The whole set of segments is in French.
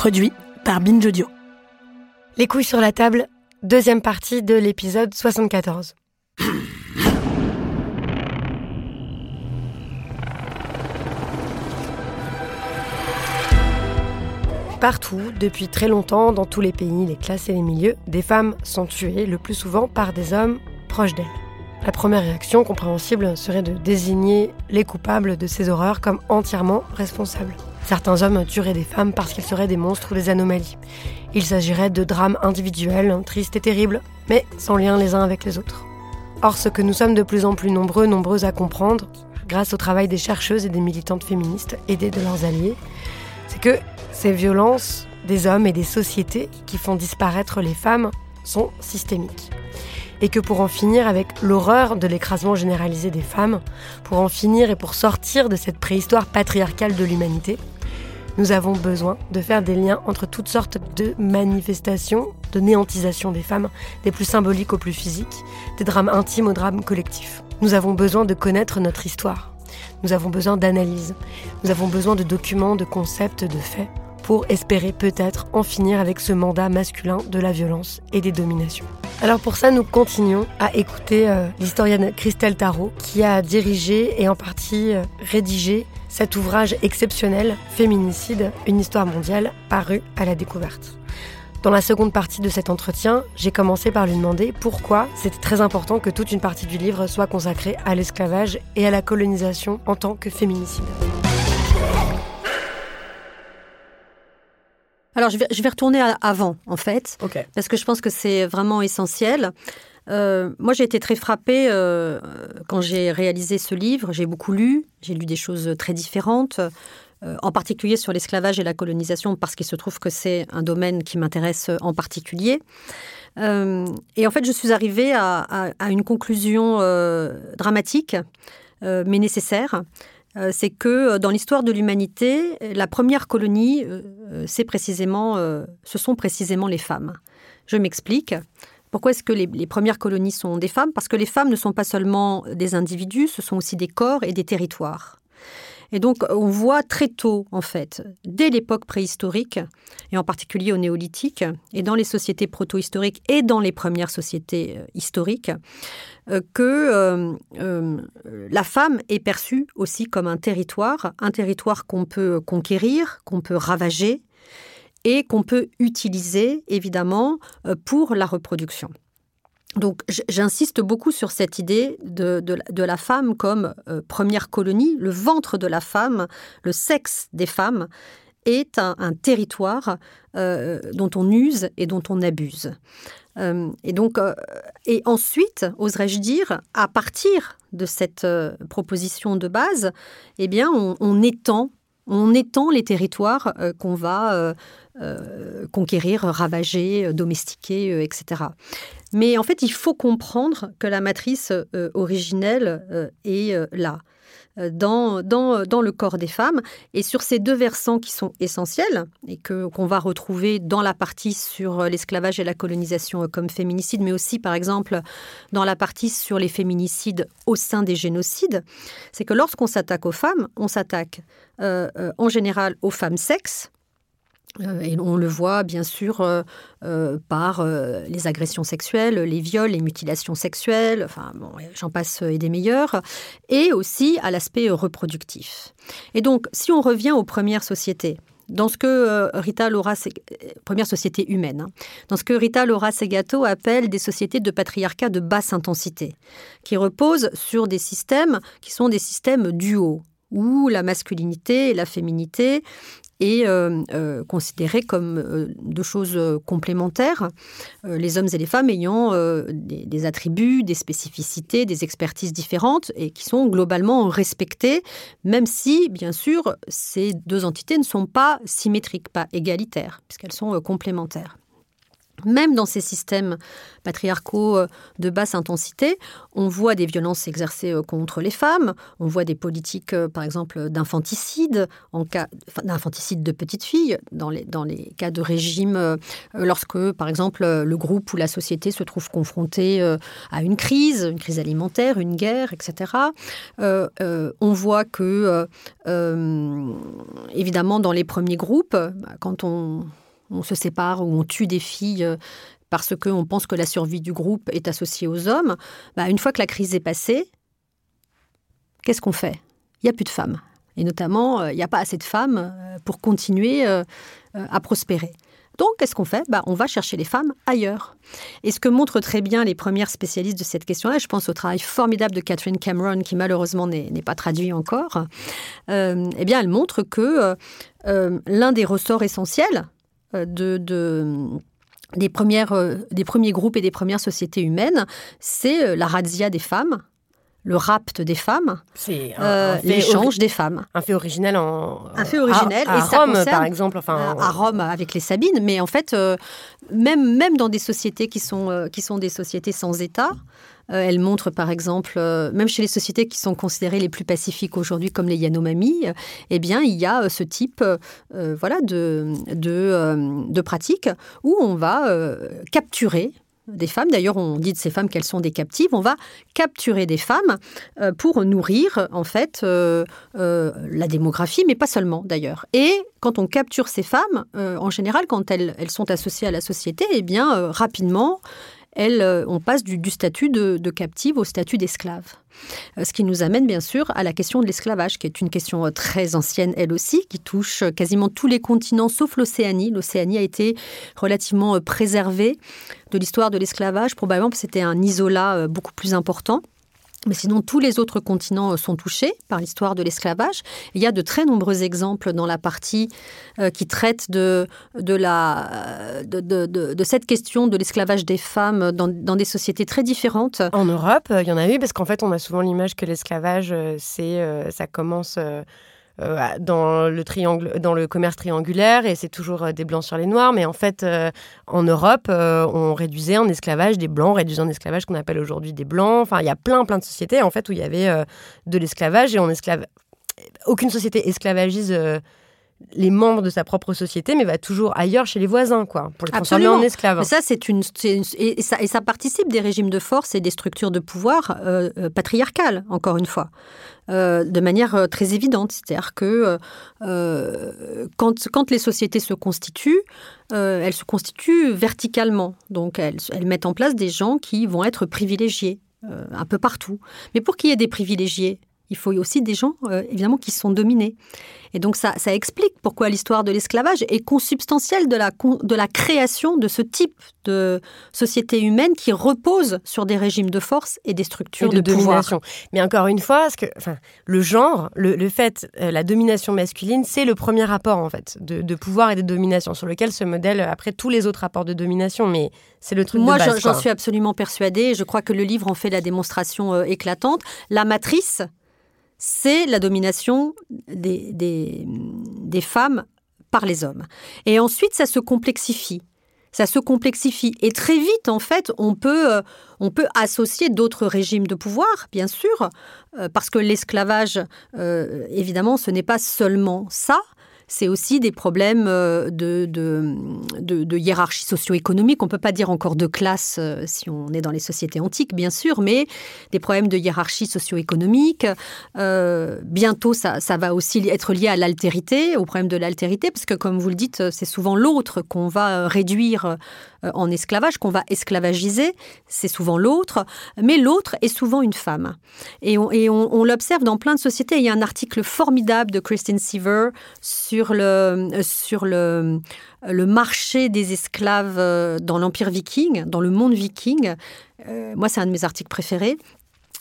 Produit par Binge Audio. Les couilles sur la table, deuxième partie de l'épisode 74. Partout, depuis très longtemps, dans tous les pays, les classes et les milieux, des femmes sont tuées, le plus souvent par des hommes proches d'elles. La première réaction compréhensible serait de désigner les coupables de ces horreurs comme entièrement responsables. Certains hommes tueraient des femmes parce qu'ils seraient des monstres ou des anomalies. Il s'agirait de drames individuels, tristes et terribles, mais sans lien les uns avec les autres. Or, ce que nous sommes de plus en plus nombreux, nombreuses à comprendre, grâce au travail des chercheuses et des militantes féministes aidées de leurs alliés, c'est que ces violences des hommes et des sociétés qui font disparaître les femmes sont systémiques. Et que pour en finir avec l'horreur de l'écrasement généralisé des femmes, pour en finir et pour sortir de cette préhistoire patriarcale de l'humanité, nous avons besoin de faire des liens entre toutes sortes de manifestations de néantisation des femmes, des plus symboliques aux plus physiques, des drames intimes aux drames collectifs. Nous avons besoin de connaître notre histoire. Nous avons besoin d'analyse. Nous avons besoin de documents, de concepts, de faits pour espérer peut-être en finir avec ce mandat masculin de la violence et des dominations. Alors pour ça, nous continuons à écouter euh, l'historienne Christelle Tarot qui a dirigé et en partie euh, rédigé cet ouvrage exceptionnel, Féminicide, une histoire mondiale, paru à la découverte. Dans la seconde partie de cet entretien, j'ai commencé par lui demander pourquoi c'était très important que toute une partie du livre soit consacrée à l'esclavage et à la colonisation en tant que féminicide. Alors, je vais, je vais retourner à avant, en fait, parce que je pense que c'est vraiment essentiel. Euh, moi, j'ai été très frappée euh, quand j'ai réalisé ce livre. J'ai beaucoup lu, j'ai lu des choses très différentes, euh, en particulier sur l'esclavage et la colonisation, parce qu'il se trouve que c'est un domaine qui m'intéresse en particulier. Et en fait, je suis arrivée à, à- à une conclusion dramatique, mais nécessaire. Euh, c'est que euh, dans l'histoire de l'humanité, la première colonie, euh, c'est précisément, ce sont précisément les femmes. Je m'explique. Pourquoi est-ce que les, les premières colonies sont des femmes? Parce que les femmes ne sont pas seulement des individus, ce sont aussi des corps et des territoires. Et donc, on voit très tôt, en fait, dès l'époque préhistorique, et en particulier au néolithique, et dans les sociétés proto-historiques et dans les premières sociétés euh, historiques, euh, que euh, la femme est perçue aussi comme un territoire, un territoire qu'on peut conquérir, qu'on peut ravager et qu'on peut utiliser évidemment pour la reproduction. Donc j'insiste beaucoup sur cette idée de, de la- femme comme euh, première colonie, le ventre de la femme, le sexe des femmes est un, territoire euh, dont on use et dont on abuse. Euh, et donc, et ensuite, oserais-je dire, à partir de cette proposition de base, eh bien, on, étend, on étend les territoires qu'on va conquérir, ravager, domestiquer, etc. Mais en fait, il faut comprendre que la matrice euh, originelle euh, est euh, là, dans, dans, dans le corps des femmes. Et sur ces deux versants qui sont essentiels et que qu'on va retrouver dans la partie sur l'esclavage et la colonisation comme féminicide, mais aussi, par exemple, dans la partie sur les féminicides au sein des génocides, c'est que lorsqu'on s'attaque aux femmes, on s'attaque en général aux femmes sexes. Euh, et on le voit bien sûr euh, euh, par les agressions sexuelles, les viols, les mutilations sexuelles, enfin bon, j'en passe et des meilleurs, et aussi à l'aspect reproductif. Et donc, si on revient aux premières sociétés, dans ce que Rita Laura, première société hein, dans ce que Laura Segato appelle des sociétés de patriarcat de basse intensité, qui reposent sur des systèmes qui sont des systèmes duaux, où la masculinité et la féminité est euh, euh, considérée comme euh, deux choses complémentaires, les hommes et les femmes ayant des, des attributs, des spécificités, des expertises différentes et qui sont globalement respectées, même si, bien sûr, ces deux entités ne sont pas symétriques, pas égalitaires, puisqu'elles sont complémentaires. Même dans ces systèmes patriarcaux euh, de basse intensité, on voit des violences exercées euh, contre les femmes, on voit des politiques, euh, par exemple, d'infanticide, en cas d'infanticide de petites filles, dans les, dans les cas de régime, lorsque, par exemple, le groupe ou la société se trouve confronté à une crise, une crise alimentaire, une guerre, etc. on voit que, évidemment, dans les premiers groupes, bah, quand on on se sépare ou on tue des filles euh, parce qu'on pense que la survie du groupe est associée aux hommes, bah, une fois que la crise est passée, qu'est-ce qu'on fait? Il n'y a plus de femmes. Et notamment, euh, il n'y a pas assez de femmes euh, pour continuer à prospérer. Donc, qu'est-ce qu'on fait? Bah, On va chercher les femmes ailleurs. Et ce que montrent très bien les premières spécialistes de cette question-là, je pense au travail formidable de Catherine Cameron, qui malheureusement n'est pas traduit encore, eh bien, elle montre que l'un des ressorts essentiels euh, de, des, premières, euh, des premiers groupes et des premières sociétés humaines, c'est euh, la razzia des femmes, le rapt des femmes, l'échange des femmes. Un fait originel en un fait originel à, Rome par exemple, enfin à, Rome avec les Sabines, mais en fait même même dans des sociétés qui sont qui sont des sociétés sans État, euh, elle montre par exemple, euh, même chez les sociétés qui sont considérées les plus pacifiques aujourd'hui, comme les Yanomami, eh bien, il y a euh, ce type voilà, de, de, pratiques où on va capturer des femmes. D'ailleurs, on dit de ces femmes qu'elles sont des captives. On va capturer des femmes pour nourrir, en fait, la démographie, mais pas seulement, d'ailleurs. Et quand on capture ces femmes, en général, quand elles, elles, sont associées à la société, eh bien, rapidement, euh, on passe du, statut de, captive au statut d'esclave. Euh, ce qui nous amène bien sûr à la question de l'esclavage, qui est une question euh, très ancienne elle aussi, qui touche quasiment tous les continents sauf l'Océanie. L'Océanie a été relativement préservée de l'histoire de l'esclavage, probablement parce que c'était un isolat beaucoup plus important. Mais sinon, tous les autres continents euh, sont touchés par l'histoire de l'esclavage. Il y a de très nombreux exemples dans la partie euh, qui traite de, de, la, de, de, de cette question de l'esclavage des femmes dans, dans, des sociétés très différentes. En Europe, il y en a eu, parce qu'en fait, on a souvent l'image que l'esclavage, euh, c'est, ça commence euh, dans le triangle, dans le commerce triangulaire et c'est toujours euh, des blancs sur les noirs. Mais en fait, euh, en Europe, on réduisait en esclavage des blancs, on réduisait en esclavage qu'on appelle aujourd'hui des blancs. Enfin, il y a plein, plein de sociétés en fait où il y avait de l'esclavage et on esclave. Aucune société esclavagise les membres de sa propre société, mais va toujours ailleurs chez les voisins, quoi, pour les transformer en esclaves. ça, c'est une, et, ça, et, ça, participe des régimes de force et des structures de pouvoir euh, euh, patriarcales, encore une fois, euh, de manière très évidente. C'est-à-dire que quand, quand, les sociétés se constituent, elles se constituent verticalement. Donc, elles, elles, mettent en place des gens qui vont être privilégiés un peu partout. Mais pour qu'il y ait des privilégiés, il faut aussi des gens, évidemment, qui sont dominés. Et donc ça, ça explique pourquoi l'histoire de l'esclavage est consubstantielle de la, de la création de ce type de société humaine qui repose sur des régimes de force et des structures de, domination. Mais encore une fois, ce que, enfin, le genre, le, fait, euh, la domination masculine, c'est le premier rapport en fait de, pouvoir et de domination sur lequel se modèlent après tous les autres rapports de domination. Mais c'est le truc. Moi, j'en suis absolument persuadée. Je crois que le livre en fait la démonstration euh, éclatante. La matrice, c'est la domination des, femmes par les hommes. Et ensuite, ça se complexifie. Ça se complexifie. Et très vite, en fait, on peut, euh, on peut associer d'autres régimes de pouvoir, bien sûr, euh, parce que l'esclavage, euh, évidemment, ce n'est pas seulement ça, c'est aussi des problèmes euh, de, hiérarchie socio-économique. On ne peut pas dire encore de classe euh, si on est dans les sociétés antiques, bien sûr, mais des problèmes de hiérarchie socio-économique. Euh, bientôt, ça, va aussi être lié à l'altérité, au problème de l'altérité, parce que, comme vous le dites, c'est souvent l'autre qu'on va réduire en esclavage, qu'on va esclavagiser. C'est souvent l'autre, mais l'autre est souvent une femme. Et on, et on l'observe dans plein de sociétés. Il y a un article formidable de Christine Seaver sur sur le, sur le, le marché des esclaves euh, dans l'Empire viking, dans le monde viking. Euh, moi, c'est un de mes articles préférés.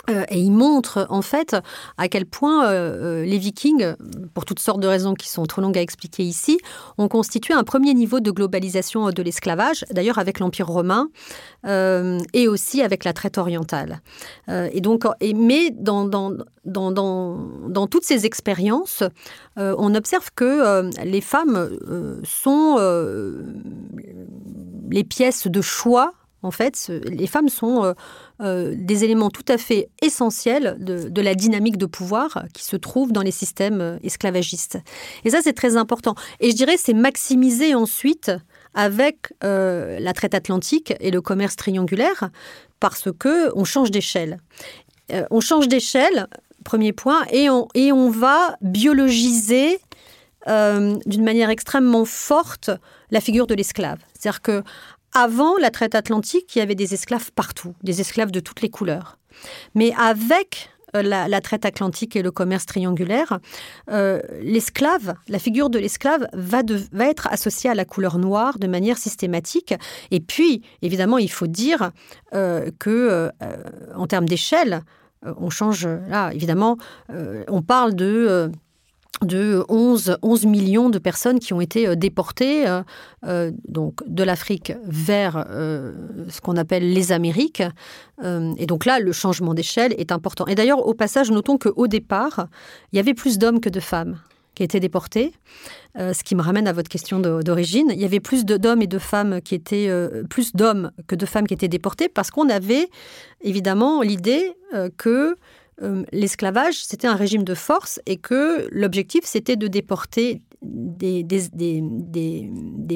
Euh, et il montre en fait à quel point euh, euh, les Vikings, pour toutes sortes de raisons qui sont trop longues à expliquer ici, ont constitué un premier niveau de globalisation de l'esclavage, d'ailleurs avec l'Empire romain et aussi avec la traite orientale. et donc, et, mais dans, dans, dans, dans, toutes ces expériences, on observe que les femmes sont les pièces de choix en fait, les femmes sont euh, euh, des éléments tout à fait essentiels de, la dynamique de pouvoir qui se trouve dans les systèmes euh, esclavagistes. Et ça, c'est très important. Et je dirais, c'est maximisé ensuite avec la traite atlantique et le commerce triangulaire, parce que on change d'échelle. on change d'échelle, premier point, et on, et on va biologiser d'une manière extrêmement forte la figure de l'esclave. C'est-à-dire que avant la traite atlantique, il y avait des esclaves partout, des esclaves de toutes les couleurs. Mais avec euh, la, traite atlantique et le commerce triangulaire, euh, l'esclave, la figure de l'esclave va, être associée à la couleur noire de manière systématique. Et puis, évidemment, il faut dire euh, que, en termes d'échelle, on change. Là, évidemment, on parle de de 11, 11 millions de personnes qui ont été euh, déportées euh, euh, donc de l'Afrique vers ce qu'on appelle les Amériques. et donc là, le changement d'échelle est important. Et d'ailleurs, au passage, notons qu'au départ, il y avait plus d'hommes que de femmes qui étaient déportés, ce qui me ramène à votre question d'origine. Il y avait plus d'hommes et de femmes qui étaient plus d'hommes que de femmes qui étaient déportés parce qu'on avait évidemment l'idée que euh, l'esclavage, c'était un régime de force et que l'objectif, c'était de déporter des,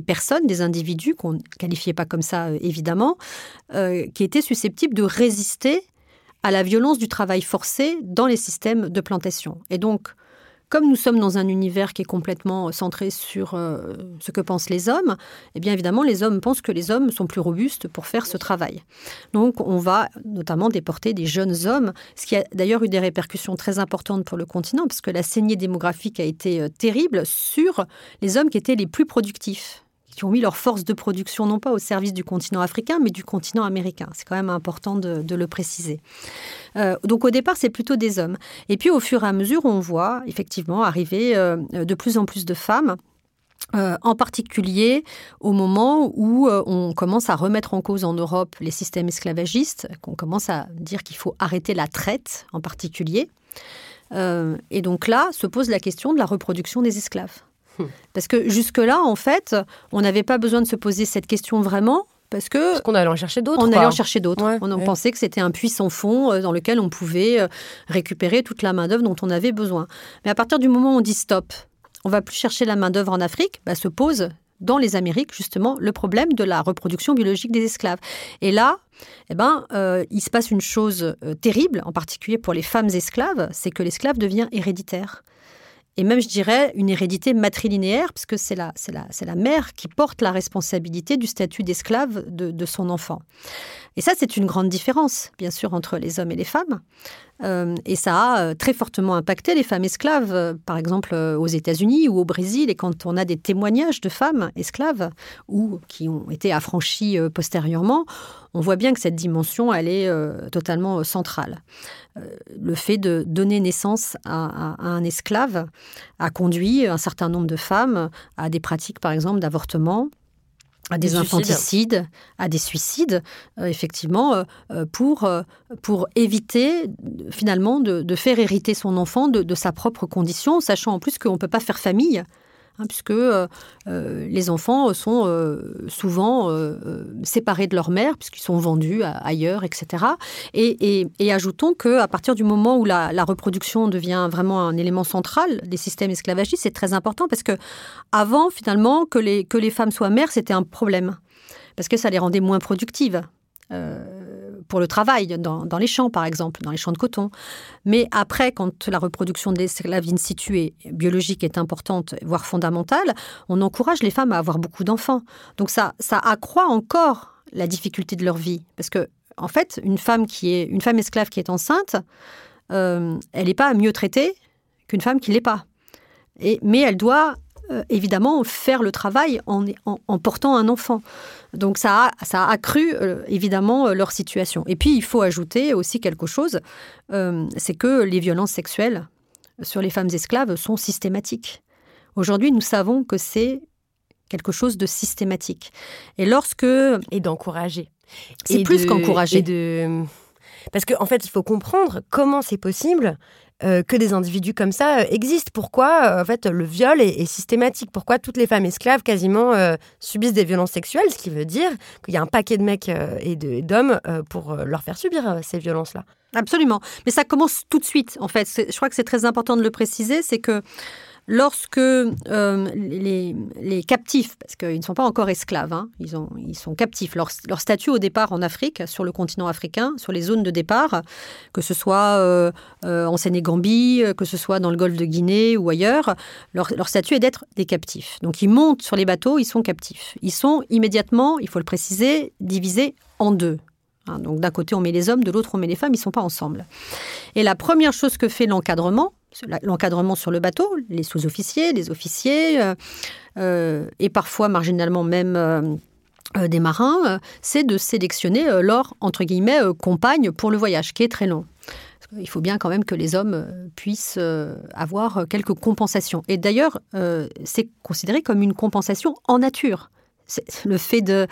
personnes, des individus, qu'on ne qualifiait pas comme ça euh, évidemment, euh, qui étaient susceptibles de résister à la violence du travail forcé dans les systèmes de plantation. Et donc, comme nous sommes dans un univers qui est complètement centré sur euh, ce que pensent les hommes, eh bien évidemment, les hommes pensent que les hommes sont plus robustes pour faire ce travail. Donc on va notamment déporter des jeunes hommes, ce qui a d'ailleurs eu des répercussions très importantes pour le continent, parce que la saignée démographique a été euh, terrible sur les hommes qui étaient les plus productifs qui ont mis leur force de production non pas au service du continent africain, mais du continent américain. C'est quand même important de, le préciser. Euh, donc au départ, c'est plutôt des hommes. Et puis au fur et à mesure, on voit effectivement arriver euh, de plus en plus de femmes. Euh, en particulier au moment où on commence à remettre en cause en Europe les systèmes esclavagistes, qu'on commence à dire qu'il faut arrêter la traite en particulier. et donc là se pose la question de la reproduction des esclaves. Parce que jusque-là, en fait, on n'avait pas besoin de se poser cette question vraiment. Parce que parce qu'on allait en chercher d'autres. On allait en chercher d'autres. on pensait que c'était un puits sans fond euh, dans lequel on pouvait euh, récupérer toute la main d'œuvre dont on avait besoin. Mais à partir du moment où on dit stop, on va plus chercher la main d'œuvre en Afrique, bah, se pose dans les Amériques justement le problème de la reproduction biologique des esclaves. Et là, eh ben, euh, il se passe une chose terrible, en particulier pour les femmes esclaves, c'est que l'esclave devient héréditaire et même, je dirais, une hérédité matrilinéaire, puisque c'est la, mère qui porte la responsabilité du statut d'esclave de, de, son enfant. Et ça, c'est une grande différence, bien sûr, entre les hommes et les femmes. Euh, et ça a euh, très fortement impacté les femmes esclaves, euh, par exemple aux États-Unis ou au Brésil. Et quand on a des témoignages de femmes esclaves ou qui ont été affranchies postérieurement, on voit bien que cette dimension, elle est totalement centrale. le fait de donner naissance à, un esclave a conduit un certain nombre de femmes à des pratiques, par exemple, d'avortement, à des, infanticides, à des suicides, euh, effectivement, euh, euh, pour, éviter finalement de, faire hériter son enfant de, de, sa propre condition, sachant en plus qu'on ne peut pas faire famille Hein, puisque euh, euh, les enfants sont euh, souvent séparés de leur mère, puisqu'ils sont vendus ailleurs, etc. Et, ajoutons qu'à partir du moment où la, reproduction devient vraiment un élément central des systèmes esclavagistes, c'est très important, parce que avant, finalement, que les, que les femmes soient mères, c'était un problème, parce que ça les rendait moins productives pour le travail, dans, les champs par exemple, dans les champs de coton. Mais après, quand la reproduction de l'esclave in situ biologique est importante, voire fondamentale, on encourage les femmes à avoir beaucoup d'enfants. Donc ça, ça accroît encore la difficulté de leur vie. Parce que, en fait, une femme, qui est, une femme esclave qui est enceinte, euh, elle n'est pas mieux traitée qu'une femme qui ne l'est pas. Et, mais elle doit euh, évidemment faire le travail en, portant un enfant. Donc ça a, ça a accru euh, évidemment euh, leur situation. Et puis il faut ajouter aussi quelque chose, c'est que les violences sexuelles sur les femmes esclaves sont systématiques. Aujourd'hui, nous savons que c'est quelque chose de systématique. Et lorsque... Et d'encourager. C'est plus qu'encourager. De... Parce qu'en en fait, il faut comprendre comment c'est possible que des individus comme ça existent. Pourquoi en fait le viol est, systématique? Pourquoi toutes les femmes esclaves quasiment subissent des violences sexuelles? Ce qui veut dire qu'il y a un paquet de mecs et d'hommes pour leur faire subir ces violences-là. Absolument. Mais ça commence tout de suite, en fait. Je crois que c'est très important de le préciser, c'est que lorsque euh, les, captifs, parce qu'ils ne sont pas encore esclaves, hein, ils, ont, ils, sont captifs, leur, statut au départ en Afrique, sur le continent africain, sur les zones de départ, que ce soit euh, euh, en Sénégambie, que ce soit dans le golfe de Guinée ou ailleurs, leur, leur statut est d'être des captifs. Donc ils montent sur les bateaux, ils sont captifs. Ils sont immédiatement, il faut le préciser, divisés en deux. Hein, donc d'un côté on met les hommes, de l'autre on met les femmes, ils ne sont pas ensemble. Et la première chose que fait l'encadrement, l'encadrement sur le bateau, les sous-officiers, les officiers, euh, euh, et parfois marginalement même euh, des marins, c'est de sélectionner leur, entre guillemets, compagne pour le voyage, qui est très long. Il faut bien quand même que les hommes puissent avoir quelques compensations. Et d'ailleurs, c'est considéré comme une compensation en nature le fait de,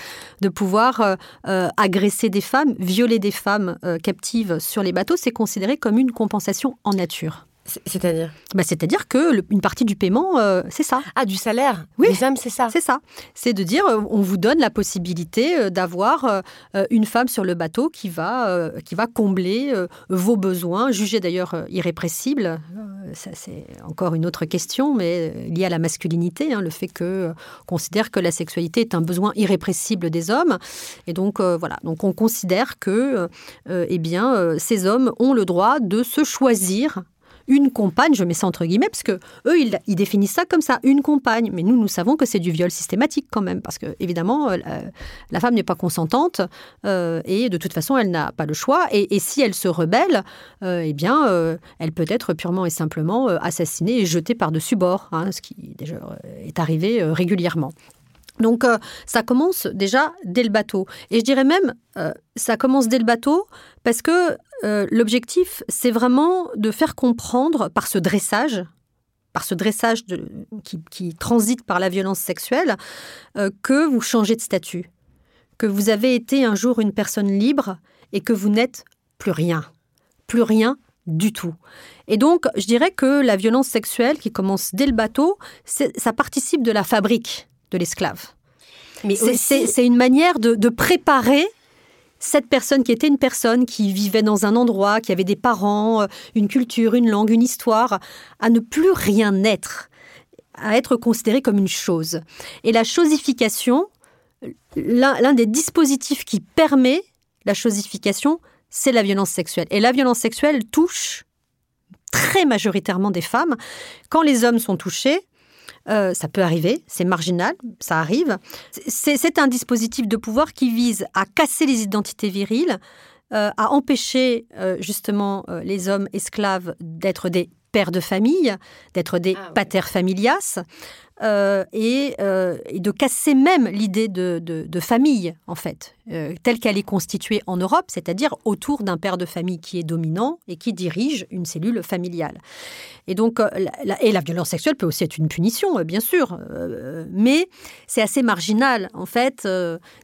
pouvoir agresser des femmes, violer des femmes captives sur les bateaux, c'est considéré comme une compensation en nature. C'est-à-dire bah, C'est-à-dire que une partie du paiement, euh, c'est ça. Ah, du salaire Oui. Les hommes, c'est ça C'est ça. C'est de dire, euh, on vous donne la possibilité euh, d'avoir une femme sur le bateau qui va, qui va combler vos besoins, jugés d'ailleurs irrépressibles. Ça, c'est encore une autre question, mais liée à la masculinité, hein, le fait que considère que la sexualité est un besoin irrépressible des hommes. Et donc, voilà. Donc, on considère que, eh bien, ces hommes ont le droit de se choisir une compagne, je mets ça entre guillemets, parce que eux, ils, définissent ça comme ça, une compagne. Mais nous, nous savons que c'est du viol systématique quand même, parce que évidemment, euh, la femme n'est pas consentante euh, et de toute façon, elle n'a pas le choix. Et, si elle se rebelle, euh, eh bien, elle peut être purement et simplement assassinée et jetée par-dessus bord, hein, ce qui déjà est arrivé régulièrement. Donc ça commence déjà dès le bateau. Et je dirais même, ça commence dès le bateau parce que euh, l'objectif, c'est vraiment de faire comprendre par ce dressage, par ce dressage qui, transite par la violence sexuelle, euh, que vous changez de statut, que vous avez été un jour une personne libre et que vous n'êtes plus rien, plus rien du tout. Et donc, je dirais que la violence sexuelle qui commence dès le bateau, ça participe de la fabrique de l'esclave. Mais c'est une manière de préparer cette personne qui était une personne qui vivait dans un endroit, qui avait des parents, euh, une culture, une langue, une histoire, à ne plus rien être, à être considérée comme une chose. Et la chosification, l'un des dispositifs qui permet la chosification, c'est la violence sexuelle. Et la violence sexuelle touche très majoritairement des femmes. Quand les hommes sont touchés, euh, ça peut arriver, c'est marginal, ça arrive. C'est un dispositif de pouvoir qui vise à casser les identités viriles, euh, à empêcher euh, justement les hommes esclaves d'être des pères de famille, d'être des ah pater familias, euh, euh, et, de casser même l'idée de, famille, en fait, euh, telle qu'elle est constituée en Europe, c'est-à-dire autour d'un père de famille qui est dominant et qui dirige une cellule familiale. Et donc, la, et la violence sexuelle peut aussi être une punition, bien sûr, mais c'est assez marginal, en fait.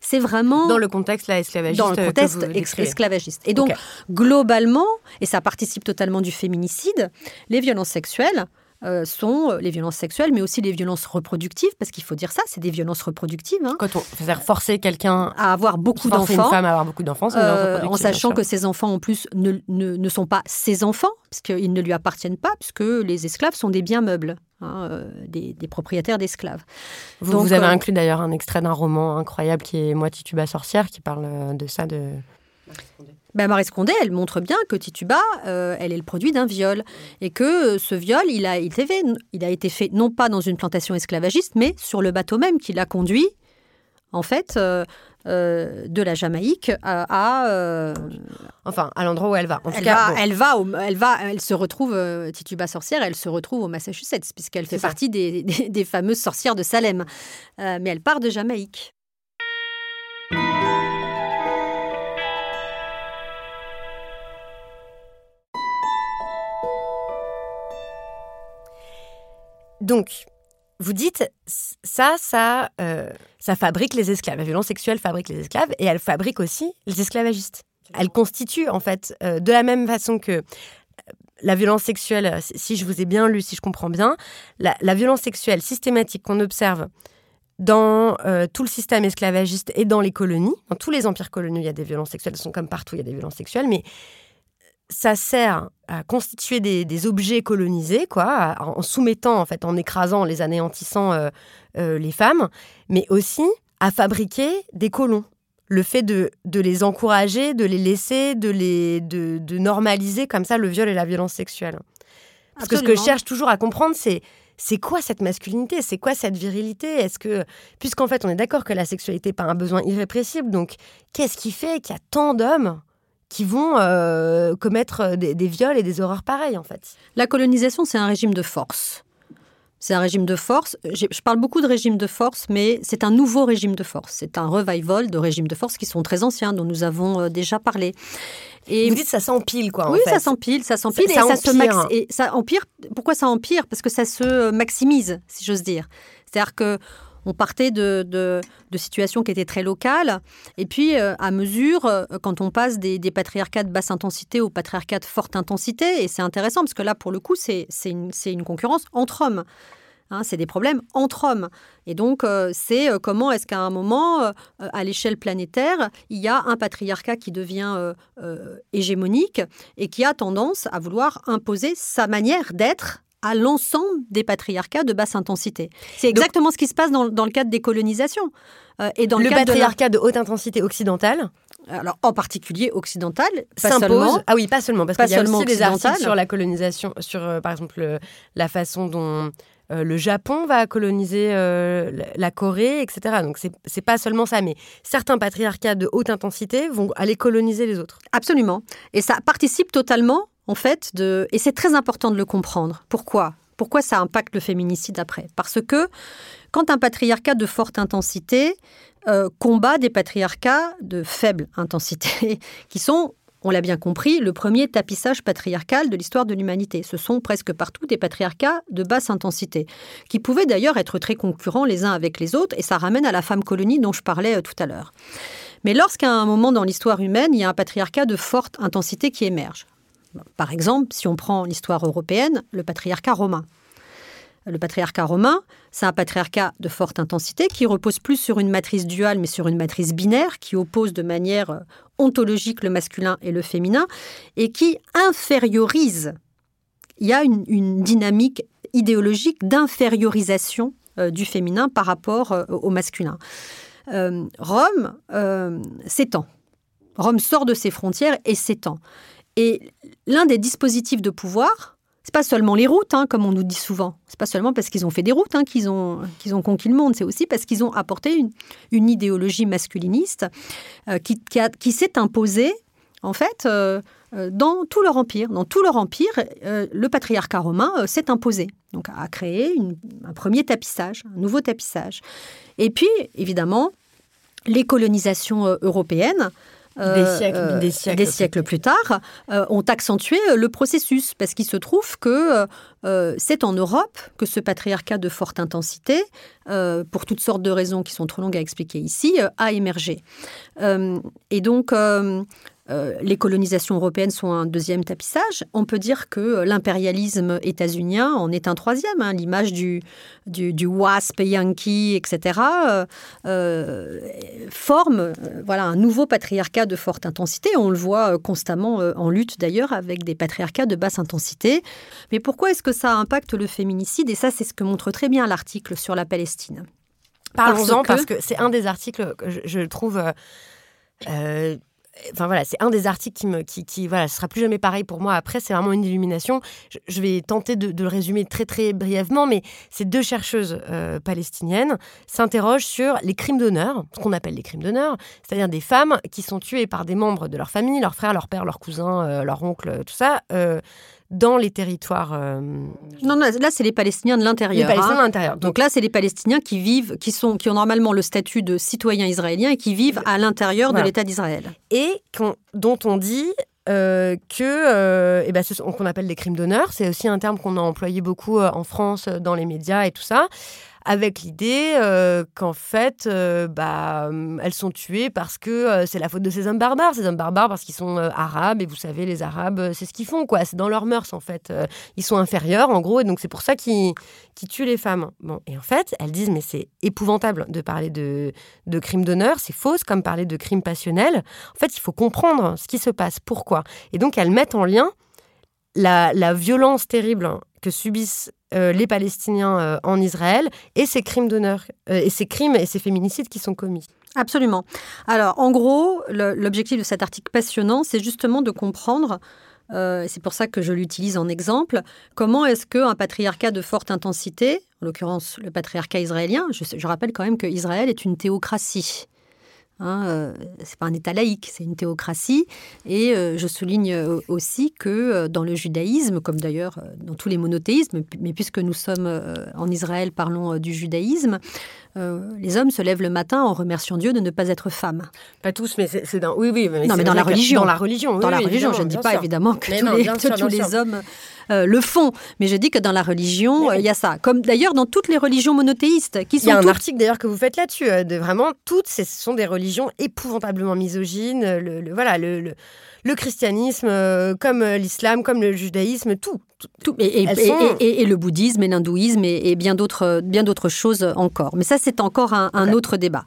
c'est vraiment... Dans le contexte là, esclavagiste. Dans le contexte esclavagiste. Et donc, globalement, et ça participe totalement du féminicide, les violences sexuelles, euh, sont euh, les violences sexuelles, mais aussi les violences reproductives, parce qu'il faut dire ça, c'est des violences reproductives. Hein. Quand on, c'est-à-dire forcer quelqu'un à avoir beaucoup d'enfants, une femme à avoir beaucoup d'enfants, euh, en sachant que ces enfants en plus ne, ne, sont pas ses enfants, puisqu'ils ne lui appartiennent pas, puisque les esclaves sont des biens meubles. Hein, des, propriétaires d'esclaves. Vous, vous avez inclus d'ailleurs un extrait d'un roman incroyable qui est Moi Tituba sorcière, qui parle de ça, de ben Marie Scondé, elle montre bien que Tituba, euh, elle est le produit d'un viol. Et que euh, ce viol, il a, été fait, il a été fait non pas dans une plantation esclavagiste, mais sur le bateau même qui l'a conduit, en fait, euh, de la Jamaïque à. enfin, à l'endroit où elle va. elle, va elle, va elle va, elle se retrouve, Tituba sorcière, elle se retrouve au Massachusetts, puisqu'elle fait partie des, des, fameuses sorcières de Salem. mais elle part de Jamaïque. Donc, vous dites, ça, ça, euh, ça fabrique les esclaves. La violence sexuelle fabrique les esclaves et elle fabrique aussi les esclavagistes. Elle constitue, en fait, euh, de la même façon que la violence sexuelle, si je vous ai bien lu, si je comprends bien, la, violence sexuelle systématique qu'on observe dans euh, tout le système esclavagiste et dans les colonies, dans tous les empires coloniaux, il y a des violences sexuelles, elles sont comme partout, il y a des violences sexuelles, mais ça sert à constituer des, objets colonisés, quoi, en soumettant, en fait, en écrasant, les anéantissant euh, euh, les femmes, mais aussi à fabriquer des colons. Le fait de, les encourager, de les laisser, de, les, de, normaliser comme ça le viol et la violence sexuelle. Parce que ce que je cherche toujours à comprendre, c'est c'est quoi cette masculinité? C'est quoi cette virilité? Est-ce que, puisqu'en fait, on est d'accord que la sexualité n'est pas un besoin irrépressible, donc qu'est-ce qui fait qu'il y a tant d'hommes qui vont euh, commettre des, viols et des horreurs pareilles, en fait La colonisation, c'est un régime de force. C'est un régime de force. Je parle beaucoup de régime de force, mais c'est un nouveau régime de force. C'est un revival de régimes de force qui sont très anciens, dont nous avons euh, déjà parlé. Et vous dites ça s'empile, quoi. Oui, ça s'empile, ça s'empile. et, ça se et ça empire. Pourquoi ça empire? Parce que ça se maximise, si j'ose dire. C'est-à-dire que on partait de, situations qui étaient très locales. Et puis, euh, à mesure, euh, quand on passe des, patriarcats de basse intensité aux patriarcats de forte intensité, et c'est intéressant parce que là, pour le coup, c'est une, une concurrence entre hommes. Hein, c'est des problèmes entre hommes. Et donc, euh, c'est comment est-ce qu'à un moment, à l'échelle planétaire, il y a un patriarcat qui devient hégémonique et qui a tendance à vouloir imposer sa manière d'être à l'ensemble des patriarcats de basse intensité. C'est exactement ce qui se passe dans, le cadre des colonisations. Euh, et dans le, patriarcat de, haute intensité occidentale alors en particulier occidentale, s'impose. Ah oui, pas seulement, parce qu'il y a aussi des articles sur la colonisation, sur euh, par exemple la façon dont euh, le Japon va coloniser la Corée, etc. Donc c'est pas seulement ça, mais certains patriarcats de haute intensité vont aller coloniser les autres. Absolument. Et ça participe totalement en fait, et c'est très important de le comprendre. Pourquoi? Pourquoi ça impacte le féminicide après? Parce que quand un patriarcat de forte intensité euh, combat des patriarcats de faible intensité, qui sont on l'a bien compris, le premier tapissage patriarcal de l'histoire de l'humanité. Ce sont presque partout des patriarcats de basse intensité, qui pouvaient d'ailleurs être très concurrents les uns avec les autres, et ça ramène à la femme colonie dont je parlais euh, tout à l'heure. Mais lorsqu'à un moment dans l'histoire humaine, il y a un patriarcat de forte intensité qui émerge, par exemple, si on prend l'histoire européenne, le patriarcat romain. Le patriarcat romain, c'est un patriarcat de forte intensité qui repose plus sur une matrice duale, mais sur une matrice binaire qui oppose de manière euh, ontologique le masculin et le féminin et qui infériorise. Il y a une, dynamique idéologique d'infériorisation euh, du féminin par rapport euh, au masculin. Rome s'étend. Rome sort de ses frontières et s'étend. Et l'un des dispositifs de pouvoir, c'est pas seulement les routes, hein, comme on nous dit souvent. C'est pas seulement parce qu'ils ont fait des routes hein, qu'ils ont, conquis le monde. C'est aussi parce qu'ils ont apporté une, idéologie masculiniste euh, qui, qui, s'est imposée, en fait, euh, euh, dans tout leur empire. Dans tout leur empire, le patriarcat romain s'est imposé. Donc, a créé un premier tapissage, un nouveau tapissage. Et puis, évidemment, les colonisations européennes euh, euh, des, siècles, plus tard, euh, ont accentué le processus, parce qu'il se trouve que c'est en Europe que ce patriarcat de forte intensité, pour toutes sortes de raisons qui sont trop longues à expliquer ici, a émergé. et donc, euh, les colonisations européennes sont un deuxième tapissage. On peut dire que l'impérialisme états-unien en est un troisième. Hein. L'image du, du, WASP yankee, etc., euh, euh, forme voilà, un nouveau patriarcat de forte intensité. On le voit constamment en lutte d'ailleurs avec des patriarcats de basse intensité. Mais pourquoi est-ce que ça impacte le féminicide? Et ça, c'est ce que montre très bien l'article sur la Palestine. Parlons-en parce que, c'est un des articles que je, trouve Enfin voilà, c'est un des articles qui me, qui, voilà, ce sera plus jamais pareil pour moi. Après, c'est vraiment une illumination. Je, vais tenter de, le résumer très très brièvement, mais ces deux chercheuses euh, palestiniennes s'interrogent sur les crimes d'honneur, ce qu'on appelle les crimes d'honneur, c'est-à-dire des femmes qui sont tuées par des membres de leur famille, leurs frères, leurs pères, leurs cousins, euh, leurs oncles, tout ça, euh, dans les territoires. Euh, non, non, là, c'est les Palestiniens de l'intérieur. Les Palestiniens de l'intérieur. Donc, là, c'est les Palestiniens qui vivent, qui, sont, qui ont normalement le statut de citoyens israéliens et qui vivent à l'intérieur de l'État d'Israël. Et dont on dit euh, que euh, eh ben, ce qu'on appelle des crimes d'honneur. C'est aussi un terme qu'on a employé beaucoup en France, dans les médias et tout ça. Avec l'idée euh, qu'en fait, euh, bah, elles sont tuées parce que euh, c'est la faute de ces hommes barbares. Ces hommes barbares parce qu'ils sont arabes, et vous savez, les arabes, c'est ce qu'ils font, quoi. C'est dans leurs mœurs, en fait. ils sont inférieurs, en gros, et donc c'est pour ça qu'ils tuent les femmes. Bon, et en fait, elles disent, mais c'est épouvantable de parler de, de crimes d'honneur, c'est fausse comme parler de crimes passionnels. En fait, il faut comprendre ce qui se passe, pourquoi? Et donc, elles mettent en lien la, la violence terrible subissent euh, les Palestiniens euh, en Israël et ces crimes d'honneur, euh, et ces crimes et ces féminicides qui sont commis. Absolument. Alors, en gros, l'objectif de cet article passionnant, c'est justement de comprendre, c'est pour ça que je l'utilise en exemple, comment est-ce qu'un patriarcat de forte intensité, en l'occurrence le patriarcat israélien, je, je rappelle quand même que Israël est une théocratie. Hein, euh, c'est pas un État laïque, c'est une théocratie. Et euh, je souligne euh, aussi que dans le judaïsme, comme d'ailleurs dans tous les monothéismes, mais puisque nous sommes en Israël, parlons du judaïsme, les hommes se lèvent le matin en remerciant Dieu de ne pas être femmes. Pas tous, mais c'est dans. Oui, oui, mais non, mais dans la religion. Dans la religion. Dans la religion, je ne dis pas évidemment que tous les, hommes le font, mais je dis que dans la religion, il y a ça. Comme d'ailleurs dans toutes les religions monothéistes. Il y a un article d'ailleurs que vous faites là-dessus. de vraiment, toutes, ce sont des religions épouvantablement misogyne, le, voilà, le, le, christianisme, euh, comme euh, l'islam, comme le judaïsme, tout. tout. Et, et, le bouddhisme et l'hindouisme et, bien d'autres bien d'autres choses encore. Mais ça, c'est encore un, autre débat.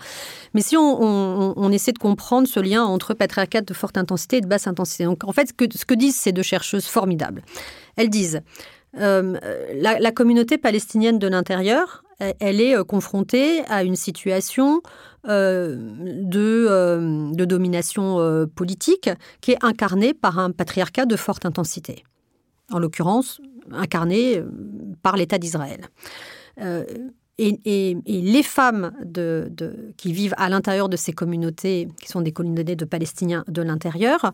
Mais si on, essaie de comprendre ce lien entre patriarcat de forte intensité et de basse intensité, donc en fait, ce que, ce que disent ces deux chercheuses formidables, elles disent euh, la, communauté palestinienne de l'intérieur, elle est confrontée à une situation euh, de, euh, domination euh, politique qui est incarnée par un patriarcat de forte intensité, en l'occurrence incarné par l'État d'Israël. Et, les femmes qui vivent à l'intérieur de ces communautés, qui sont des communautés de Palestiniens de l'intérieur,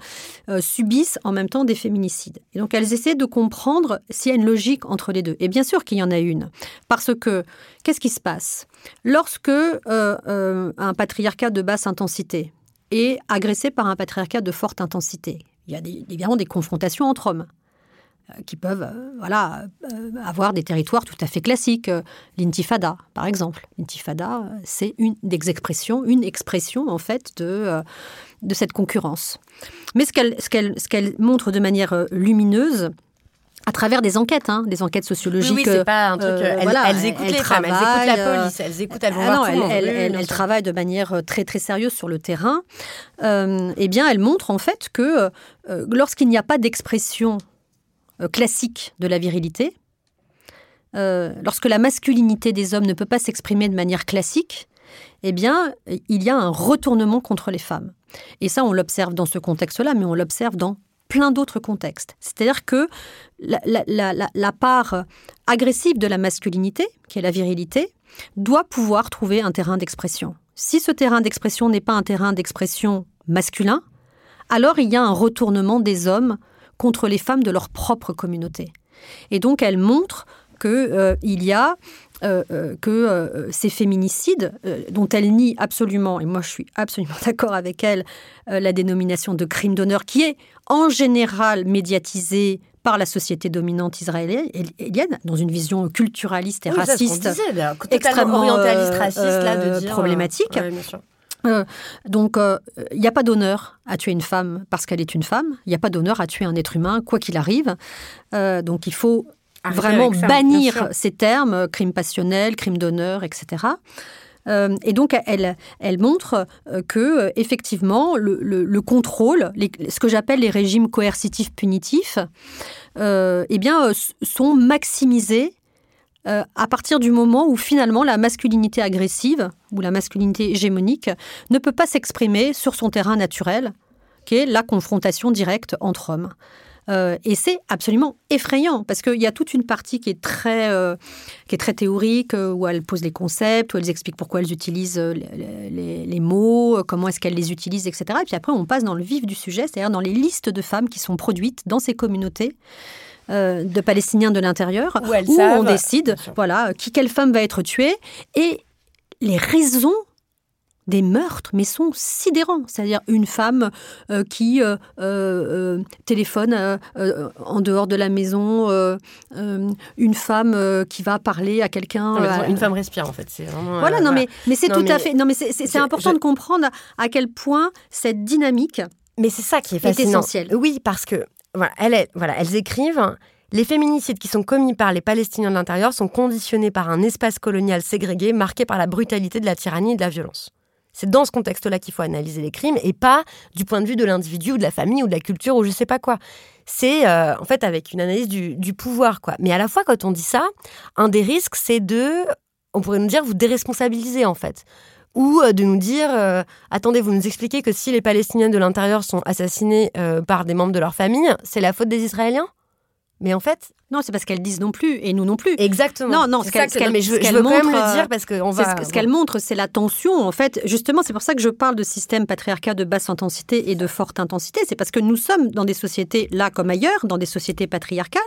subissent en même temps des féminicides. Et donc elles essaient de comprendre s'il y a une logique entre les deux. Et bien sûr qu'il y en a une. Parce que, qu'est-ce qui se passe? Lorsque euh, euh, un patriarcat de basse intensité est agressé par un patriarcat de forte intensité, il y a évidemment des confrontations entre hommes. Euh, qui peuvent euh, voilà, euh, avoir des territoires tout à fait classiques. L'intifada, par exemple. L'intifada, c'est une des expressions, une expression en fait de, de cette concurrence. Mais ce qu'elle ce qu'elle montre de manière lumineuse, à travers des enquêtes, hein, des enquêtes sociologiques. Oui, c'est pas un truc. elles, voilà, elles, écoutent les femmes, elles écoutent la police, elles écoutent, elles vont ah voir non, elles, travaillent de manière très très sérieuse sur le terrain. eh bien, elles montrent en fait que lorsqu'il n'y a pas d'expression euh, classique de la virilité. Euh, lorsque la masculinité des hommes ne peut pas s'exprimer de manière classique, eh bien, il y a un retournement contre les femmes. Et ça, on l'observe dans ce contexte-là, mais on l'observe dans plein d'autres contextes. C'est-à-dire que la, part agressive de la masculinité, qui est la virilité, doit pouvoir trouver un terrain d'expression. Si ce terrain d'expression n'est pas un terrain d'expression masculin, alors il y a un retournement des hommes contre les femmes de leur propre communauté. Et donc elle montre qu'il euh, y a euh, euh, que ces féminicides, dont elle nie absolument, et moi je suis absolument d'accord avec elle, la dénomination de crime d'honneur, qui est en général médiatisée par la société dominante israélienne, dans une vision culturaliste et raciste, extrêmement orientaliste, raciste, là, de dire, problématique. Euh, donc, euh, il n'y a pas d'honneur à tuer une femme parce qu'elle est une femme. Il n'y a pas d'honneur à tuer un être humain, quoi qu'il arrive. Euh, donc, il faut vraiment bannir ces termes, crime passionnel, crime d'honneur, etc. et donc, elle, elle montre que, effectivement, le, contrôle, ce que j'appelle les régimes coercitifs punitifs, eh bien, sont maximisés euh, à partir du moment où finalement la masculinité agressive ou la masculinité hégémonique ne peut pas s'exprimer sur son terrain naturel, qui est la confrontation directe entre hommes. Euh, et c'est absolument effrayant parce qu'il y a toute une partie qui est très, euh, qui est très théorique, où elles posent les concepts, où elles expliquent pourquoi elles utilisent les, les mots, comment est-ce qu'elles les utilisent, etc. Et puis après, on passe dans le vif du sujet, c'est-à-dire dans les listes de femmes qui sont produites dans ces communautés euh, de Palestiniens de l'intérieur, où, on décide voilà, qui, quelle femme va être tuée et les raisons des meurtres, mais sont sidérants. C'est-à-dire une femme euh, qui euh, euh, téléphone en dehors de la maison, une femme qui va parler à quelqu'un. Une femme respire en fait. C'est voilà, non mais mais c'est tout à fait. Non mais c'est important de comprendre à quel point cette dynamique. Mais c'est ça qui est fascinant. Est essentiel. Oui, parce que elles, écrivent. Les féminicides qui sont commis par les Palestiniens de l'intérieur sont conditionnés par un espace colonial ségrégué marqué par la brutalité de la tyrannie et de la violence. C'est dans ce contexte-là qu'il faut analyser les crimes et pas du point de vue de l'individu ou de la famille ou de la culture ou je sais pas quoi. C'est euh, en fait avec une analyse du, pouvoir quoi. Mais à la fois quand on dit ça, un des risques c'est de, on pourrait nous dire vous déresponsabiliser en fait ou euh, de nous dire euh, attendez, vous nous expliquez que si les Palestiniens de l'intérieur sont assassinés par des membres de leur famille, c'est la faute des Israéliens? Mais en fait, non, c'est parce qu'elles disent non plus, et nous non plus. Exactement. Non, non, ce qu'elle mais je, veux quand même le dire parce va. Ce, qu'elle montre, c'est la tension. En fait, justement, c'est pour ça que je parle de système patriarcat de basse intensité et de forte intensité. C'est parce que nous sommes dans des sociétés là comme ailleurs, dans des sociétés patriarcales,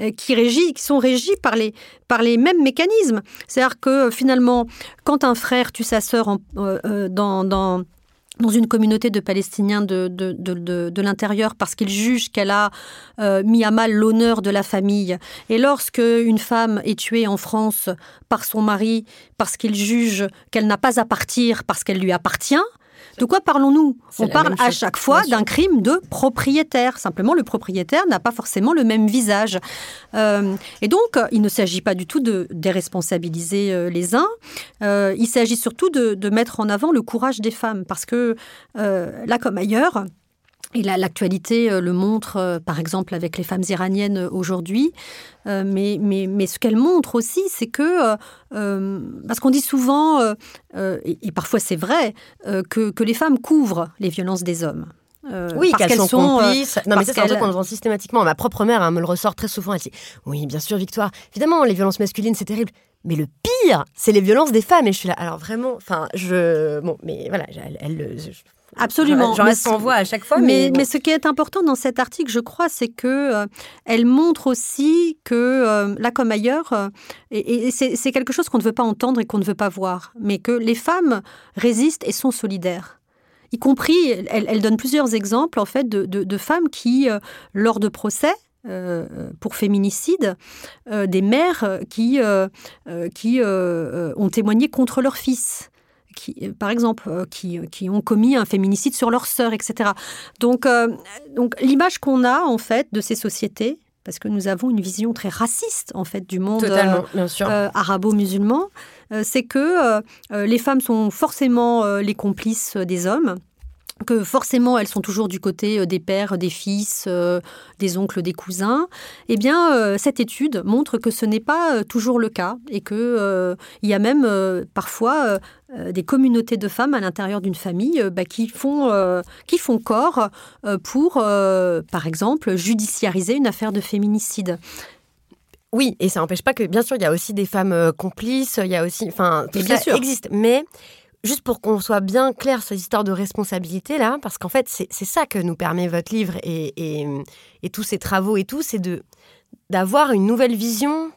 euh, qui régit, qui sont régies par les par les mêmes mécanismes. C'est-à-dire que finalement, quand un frère tue sa sœur en, euh, euh, dans, dans dans une communauté de Palestiniens de, de, de, de l'intérieur parce qu'ils jugent qu'elle a euh, mis à mal l'honneur de la famille. Et lorsque une femme est tuée en France par son mari parce qu'il juge qu'elle n'a pas à partir parce qu'elle lui appartient, de quoi parlons-nous? On parle à chaque fois d'un crime de propriétaire. Simplement, le propriétaire n'a pas forcément le même visage. Euh, et donc, il ne s'agit pas du tout de déresponsabiliser euh, les uns. Euh, il s'agit surtout de, de, mettre en avant le courage des femmes. Parce que là comme ailleurs, et l'actualité euh, le montre, euh, par exemple, avec les femmes iraniennes euh, aujourd'hui. mais, mais, mais, ce qu'elle montre aussi, c'est que, parce qu'on dit souvent, et, parfois c'est vrai, que, que, les femmes couvrent les violences des hommes. oui, qu'elles sont, complices. non, mais c'est un truc qu'on entend systématiquement. Ma propre mère hein, me le ressort très souvent. Elle dit Oui, bien sûr, Victoire. Évidemment, les violences masculines, c'est terrible. Mais le pire, c'est les violences des femmes. Et je suis là. Alors vraiment, enfin, je. Bon, mais voilà, elle. elle Absolument. J'en reste sans voix à chaque fois. Mais, mais, ce qui est important dans cet article, je crois, c'est que euh, elle montre aussi que euh, là comme ailleurs, euh, et, c'est quelque chose qu'on ne veut pas entendre et qu'on ne veut pas voir, mais que les femmes résistent et sont solidaires. Y compris, elle, elle donne plusieurs exemples en fait de, de, de femmes qui, lors de procès, pour féminicide, des mères qui, qui ont témoigné contre leur fils qui, euh, par exemple, euh, qui, qui, ont commis un féminicide sur leur sœur, etc. Donc, euh, donc l'image qu'on a en fait de ces sociétés, parce que nous avons une vision très raciste en fait du monde arabo-musulman, c'est que les femmes sont forcément les complices des hommes que forcément elles sont toujours du côté des pères, des fils, des oncles, des cousins, eh bien cette étude montre que ce n'est pas toujours le cas et que il y a même parfois euh, des communautés de femmes à l'intérieur d'une famille euh, bah, qui, font, euh, qui font corps pour, par exemple, judiciariser une affaire de féminicide. Oui, et ça n'empêche pas que, bien sûr, il y a aussi des femmes complices, il y a aussi, enfin, tout ça sûr. existe. Mais juste pour qu'on soit bien clair sur l'histoire de responsabilité là, parce qu'en fait, c'est ça que nous permet votre livre et, et, tous ces travaux et tout, c'est d'avoir une nouvelle vision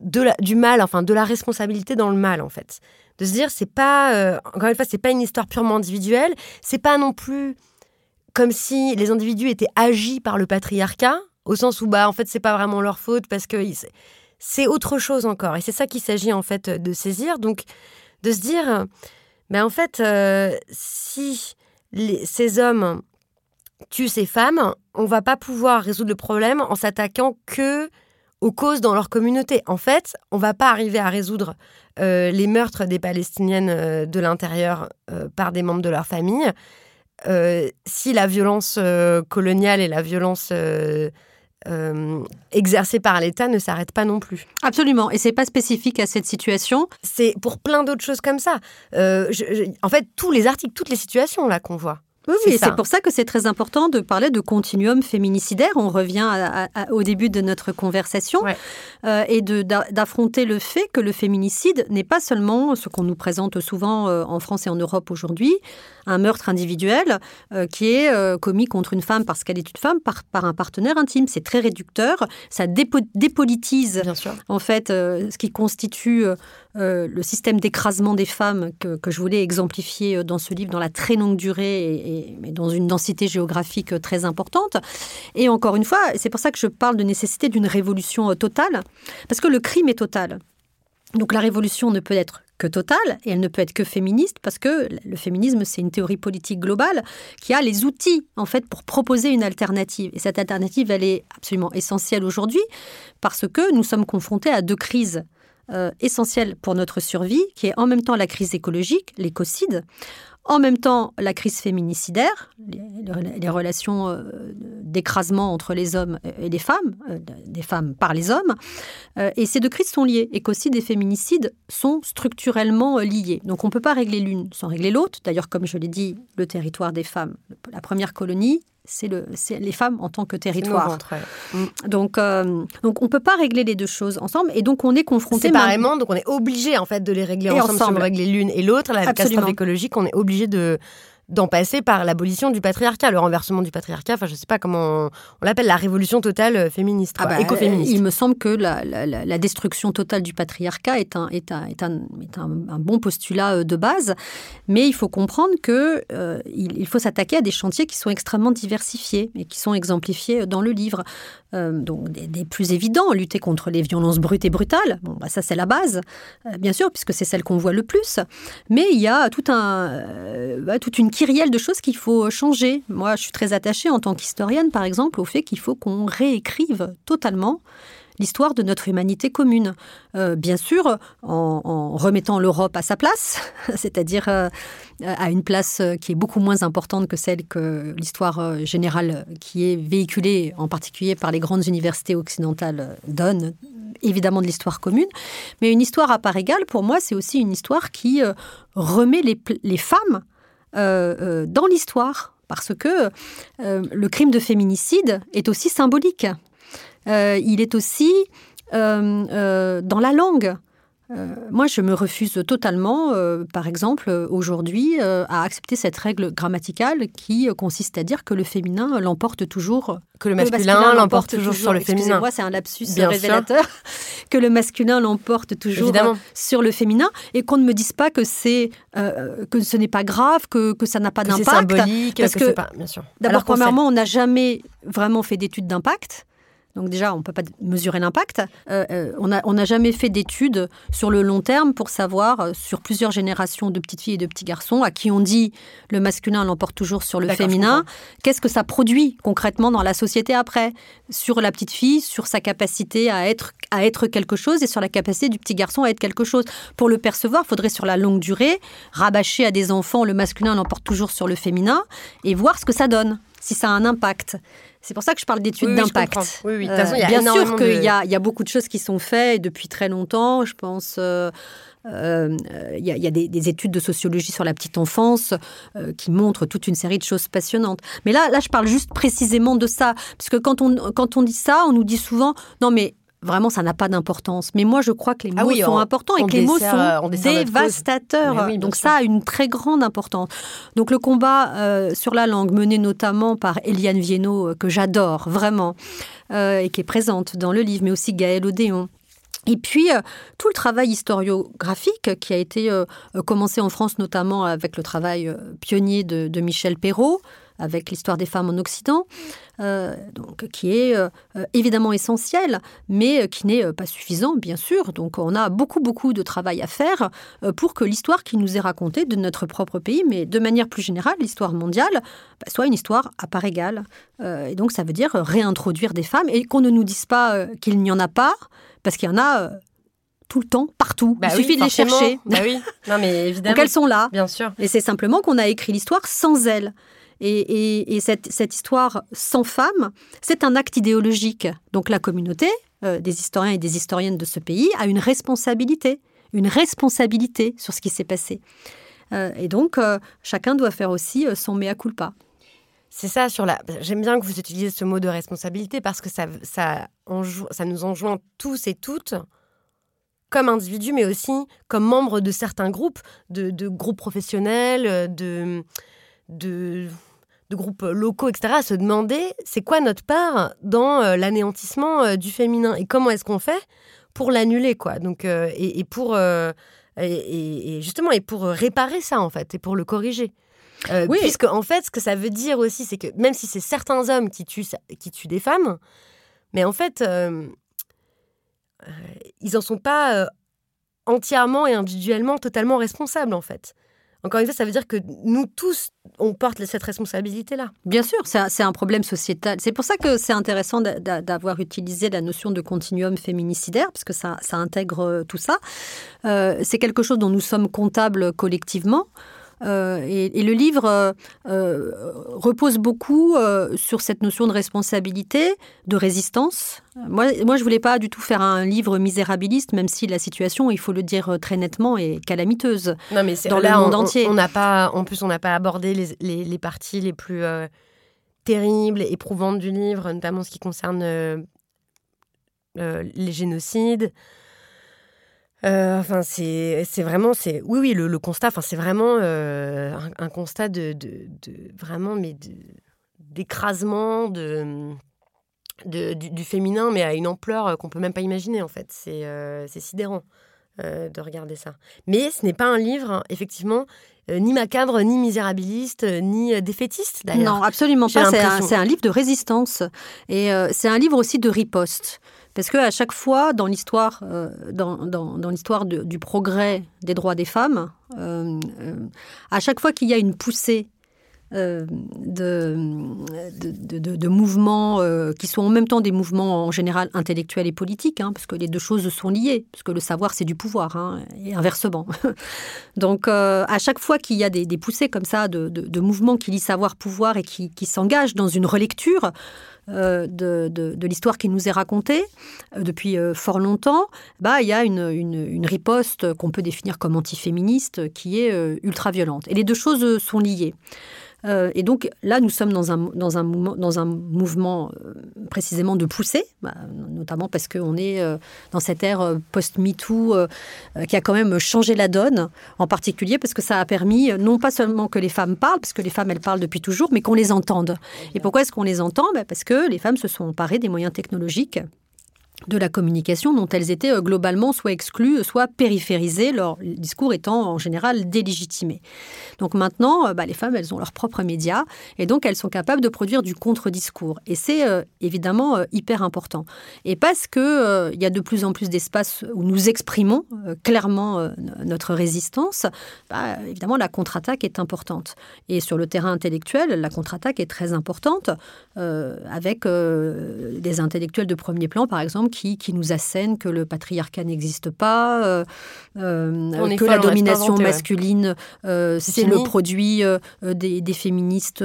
de du mal, enfin de la responsabilité dans le mal en fait. De se dire c'est pas euh, encore une fois c'est pas une histoire purement individuelle, c'est pas non plus comme si les individus étaient agis par le patriarcat au sens où bah en fait c'est pas vraiment leur faute parce que c'est autre chose encore. Et c'est ça qu'il s'agit en fait de saisir. Donc de se dire mais ben, en fait euh, si ces hommes tuent ces femmes, on va pas pouvoir résoudre le problème en s'attaquant que aux causes dans leur communauté. En fait, on va pas arriver à résoudre euh, les meurtres des Palestiniennes euh, de l'intérieur par des membres de leur famille si la violence coloniale et la violence exercée par l'État ne s'arrêtent pas non plus. Absolument, et c'est pas spécifique à cette situation. C'est pour plein d'autres choses comme ça. en fait, tous les articles, toutes les situations là qu'on voit Oui, c'est pour ça que c'est très important de parler de continuum féminicidaire. On revient au début de notre conversation euh, et d'affronter le fait que le féminicide n'est pas seulement ce qu'on nous présente souvent euh, en France et en Europe aujourd'hui, un meurtre individuel euh, qui est commis contre une femme parce qu'elle est une femme par, par un partenaire intime. C'est très réducteur, ça dépolitise en fait ce qui constitue le système d'écrasement des femmes que, que, je voulais exemplifier dans ce livre dans la très longue durée et, mais dans une densité géographique très importante. Et encore une fois, c'est pour ça que je parle de nécessité d'une révolution euh, totale, parce que le crime est total. Donc la révolution ne peut être et elle ne peut être que féministe parce que le féminisme c'est une théorie politique globale qui a les outils en fait pour proposer une alternative. Et cette alternative elle est absolument essentielle aujourd'hui parce que nous sommes confrontés à deux crises euh, essentielles pour notre survie qui est en même temps la crise écologique l'écocide en même temps, la crise féminicidaire, les, relations euh, d'écrasement entre les hommes et les femmes, euh, des femmes par les hommes. Euh, et ces deux crises sont liées. Écocide et féminicide sont structurellement liés. Donc on ne peut pas régler l'une sans régler l'autre. D'ailleurs, comme je l'ai dit, le territoire des femmes, la première colonie, c'est le, les femmes en tant que territoire. Mm. Donc, euh, donc on peut pas régler les deux choses ensemble, et donc on est confronté séparément. Donc on est obligé en fait de les régler ensemble, ensemble. Si on régler l'une et l'autre. La catastrophe écologique, on est obligé de d'en passer par l'abolition du patriarcat, le renversement du patriarcat. Enfin, je sais pas comment on, l'appelle, la révolution totale euh, féministe, ah bah, écoféministe. Il me semble que la, destruction totale du patriarcat est un, est un, est un, est un, bon postulat euh, de base, mais il faut comprendre que euh, il, faut s'attaquer à des chantiers qui sont extrêmement diversifiés et qui sont exemplifiés dans le livre. Donc des, plus évidents, lutter contre les violences brutes et brutales. Bon, bah, ça c'est la base, bien sûr, puisque c'est celle qu'on voit le plus. Mais il y a tout un, bah, toute une kyrielle de choses qu'il faut changer. Moi, je suis très attachée en tant qu'historienne, par exemple, au fait qu'il faut qu'on réécrive totalement l'histoire de notre humanité commune. Euh, bien sûr, en, remettant l'Europe à sa place, c'est-à-dire euh, à une place qui est beaucoup moins importante que celle que l'histoire euh, générale qui est véhiculée en particulier par les grandes universités occidentales donne, évidemment de l'histoire commune. Mais une histoire à part égale, pour moi, c'est aussi une histoire qui remet les, femmes dans l'histoire, parce que le crime de féminicide est aussi symbolique. Il est aussi dans la langue. Euh, moi, je me refuse totalement, euh, par exemple, aujourd'hui, euh, à accepter cette règle grammaticale qui consiste à dire que le féminin l'emporte toujours. Que le masculin, l'emporte toujours, sur le féminin. Excusez-moi, c'est un lapsus révélateur. que le masculin l'emporte toujours sur le féminin et qu'on ne me dise pas que c'est que ce n'est pas grave, que, que ça n'a pas d'impact. C'est symbolique, parce que, pas, bien sûr. D'abord, premièrement, on n'a jamais vraiment fait d'études d'impact. Donc déjà, on ne peut pas mesurer l'impact. Euh, euh, on n'a jamais fait d'études sur le long terme pour savoir, euh, sur plusieurs générations de petites filles et de petits garçons, à qui on dit le masculin l'emporte toujours sur le féminin, qu'est-ce que ça produit concrètement dans la société après? Sur la petite fille, sur sa capacité à être, à être quelque chose et sur la capacité du petit garçon à être quelque chose. Pour le percevoir, il faudrait sur la longue durée rabâcher à des enfants le masculin l'emporte toujours sur le féminin et voir ce que ça donne, si ça a un impact. C'est pour ça que je parle d'études d'impact. Oui, oui, euh, bien sûr qu'il y, a beaucoup de choses qui sont faites depuis très longtemps. Je pense. Euh, euh, il y, a, des, études de sociologie sur la petite enfance qui montrent toute une série de choses passionnantes. Mais là, là, je parle juste précisément de ça, parce que quand on, quand on dit ça, on nous dit souvent non mais vraiment, ça n'a pas d'importance. Mais moi, je crois que les ah mots sont importants et que les mots sont dévastateurs. Donc ça a une très grande importance. Donc le combat euh, sur la langue, mené notamment par Eliane Viennot, euh, que j'adore vraiment, euh, et qui est présente dans le livre, mais aussi Gaël Odéon. Et puis, tout le travail historiographique qui a été commencé en France, notamment avec le travail pionnier de, de Michel Perrault, avec l'histoire des femmes en Occident, euh, donc, qui est euh, évidemment essentiel, mais qui n'est pas suffisant, bien sûr. Donc on a beaucoup, beaucoup de travail à faire euh, pour que l'histoire qui nous est racontée de notre propre pays, mais de manière plus générale, l'histoire mondiale, bah, soit une histoire à part égale. et donc ça veut dire réintroduire des femmes et qu'on ne nous dise pas qu'il n'y en a pas, parce qu'il y en a tout le temps, partout. Bah Il suffit de les chercher. Bah oui, non mais évidemment. Donc elles sont là. Bien sûr. Et c'est simplement qu'on a écrit l'histoire sans elles. Et, cette, histoire sans femmes, c'est un acte idéologique. Donc la communauté euh, des historiens et des historiennes de ce pays a une responsabilité, une responsabilité sur ce qui s'est passé. et donc, chacun doit faire aussi son mea culpa. C'est ça sur la. J'aime bien que vous utilisiez ce mot de responsabilité parce que ça, ça, nous enjoint tous et toutes comme individus, mais aussi comme membres de certains groupes, de, groupes professionnels, de, de, groupes locaux, etc., à se demander c'est quoi notre part dans euh, l'anéantissement euh, du féminin et comment est-ce qu'on fait pour l'annuler, quoi. Donc, euh, et, pour. et, justement, et pour réparer ça, en fait, et pour le corriger. Euh, oui. Puisque, en fait, ce que ça veut dire aussi, c'est que même si c'est certains hommes qui tuent, qui tuent des femmes, mais en fait, ils n'en sont pas entièrement et individuellement totalement responsables, en fait. Encore une fois, ça veut dire que nous tous, on porte cette responsabilité-là. Bien sûr, c'est un, problème sociétal. C'est pour ça que c'est intéressant d'avoir utilisé la notion de continuum féminicidaire, parce que ça, ça intègre tout ça. c'est quelque chose dont nous sommes comptables collectivement. Euh, et, le livre euh, euh, repose beaucoup sur cette notion de responsabilité, de résistance. Moi, moi je voulais pas du tout faire un livre misérabiliste, même si la situation, il faut le dire très nettement, est calamiteuse non, mais dans le monde entier. On n'a pas, en plus, on n'a pas abordé les, les, les, parties les plus terribles, éprouvantes du livre, notamment ce qui concerne les génocides. Euh, enfin, c'est vraiment, c'est oui, oui, le, constat. Enfin, c'est vraiment euh, un, constat de, de, vraiment, mais d'écrasement de, de du, féminin, mais à une ampleur qu'on peut même pas imaginer. En fait, c'est euh, sidérant de regarder ça. Mais ce n'est pas un livre, effectivement, ni macabre, ni misérabiliste, ni défaitiste d'ailleurs. Non, absolument pas. C'est un, un, livre de résistance et c'est un livre aussi de riposte. Parce qu'à chaque fois, dans l'histoire, euh, dans, l'histoire du progrès des droits des femmes, euh, euh, à chaque fois qu'il y a une poussée de, mouvements qui sont en même temps des mouvements en général intellectuels et politiques, hein, parce que les deux choses sont liées, parce que le savoir c'est du pouvoir, hein, et inversement. Donc à chaque fois qu'il y a des, des, poussées comme ça de, mouvements qui lient savoir-pouvoir et qui, qui s'engagent dans une relecture, euh, de, de, l'histoire qui nous est racontée euh, depuis euh, fort longtemps, bah, il y a une, une, riposte qu'on peut définir comme antiféministe qui est ultra-violente. Et les deux choses sont liées. Euh, et donc là, nous sommes dans un, dans un, mouvement, dans un mouvement euh, précisément de poussée, bah, notamment parce qu'on est euh, dans cette ère post-MeToo qui a quand même changé la donne, en particulier parce que ça a permis non pas seulement que les femmes parlent, parce que les femmes, elles parlent depuis toujours, mais qu'on les entende. Et pourquoi est-ce qu'on les entend? Bah, Parce que les femmes se sont emparées des moyens technologiques de la communication dont elles étaient euh, globalement soit exclues, soit périphérisées, leur discours étant en général délégitimé. Donc maintenant, euh, bah, les femmes, elles ont leurs propres médias et donc elles sont capables de produire du contre-discours. Et c'est euh, évidemment hyper important. Et parce qu'il il y a de plus en plus d'espaces où nous exprimons clairement notre résistance, bah, évidemment la contre-attaque est importante. Et sur le terrain intellectuel, la contre-attaque est très importante, avec des intellectuels de premier plan, par exemple, qui, qui nous assène que le patriarcat n'existe pas, euh, euh, que la domination masculine, euh, c'est le produit des, des, féministes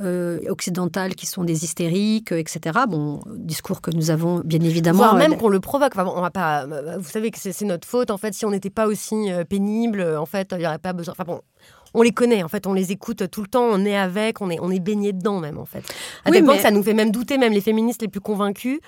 occidentales qui sont des hystériques, etc. Bon, discours que nous avons bien évidemment. Voire même qu'on le provoque. Enfin, on va pas, vous savez que c'est notre faute. En fait, si on n'était pas aussi pénible, en fait, il n'y aurait pas besoin. Enfin bon, on les connaît, en fait, on les écoute tout le temps, on est avec, on est, on est baigné dedans même, en fait. À tel point que ça nous fait même douter, même les féministes les plus convaincus, euh,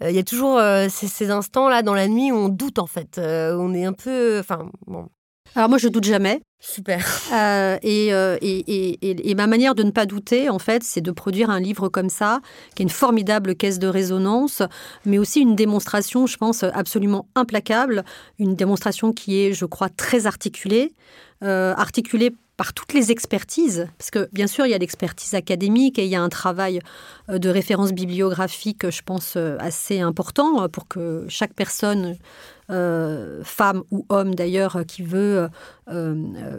il y a toujours euh, ces, instants-là dans la nuit où on doute en fait. Euh, on est un peu. Enfin, bon. Alors moi, je doute jamais. Super. et, et, et, ma manière de ne pas douter, en fait, c'est de produire un livre comme ça, qui est une formidable caisse de résonance, mais aussi une démonstration, je pense, absolument implacable, une démonstration qui est, je crois, très articulée, articulée par toutes les expertises, parce que bien sûr il y a l'expertise académique et il y a un travail euh, de référence bibliographique, je pense, euh, assez important euh, pour que chaque personne, femme ou homme d'ailleurs, qui veut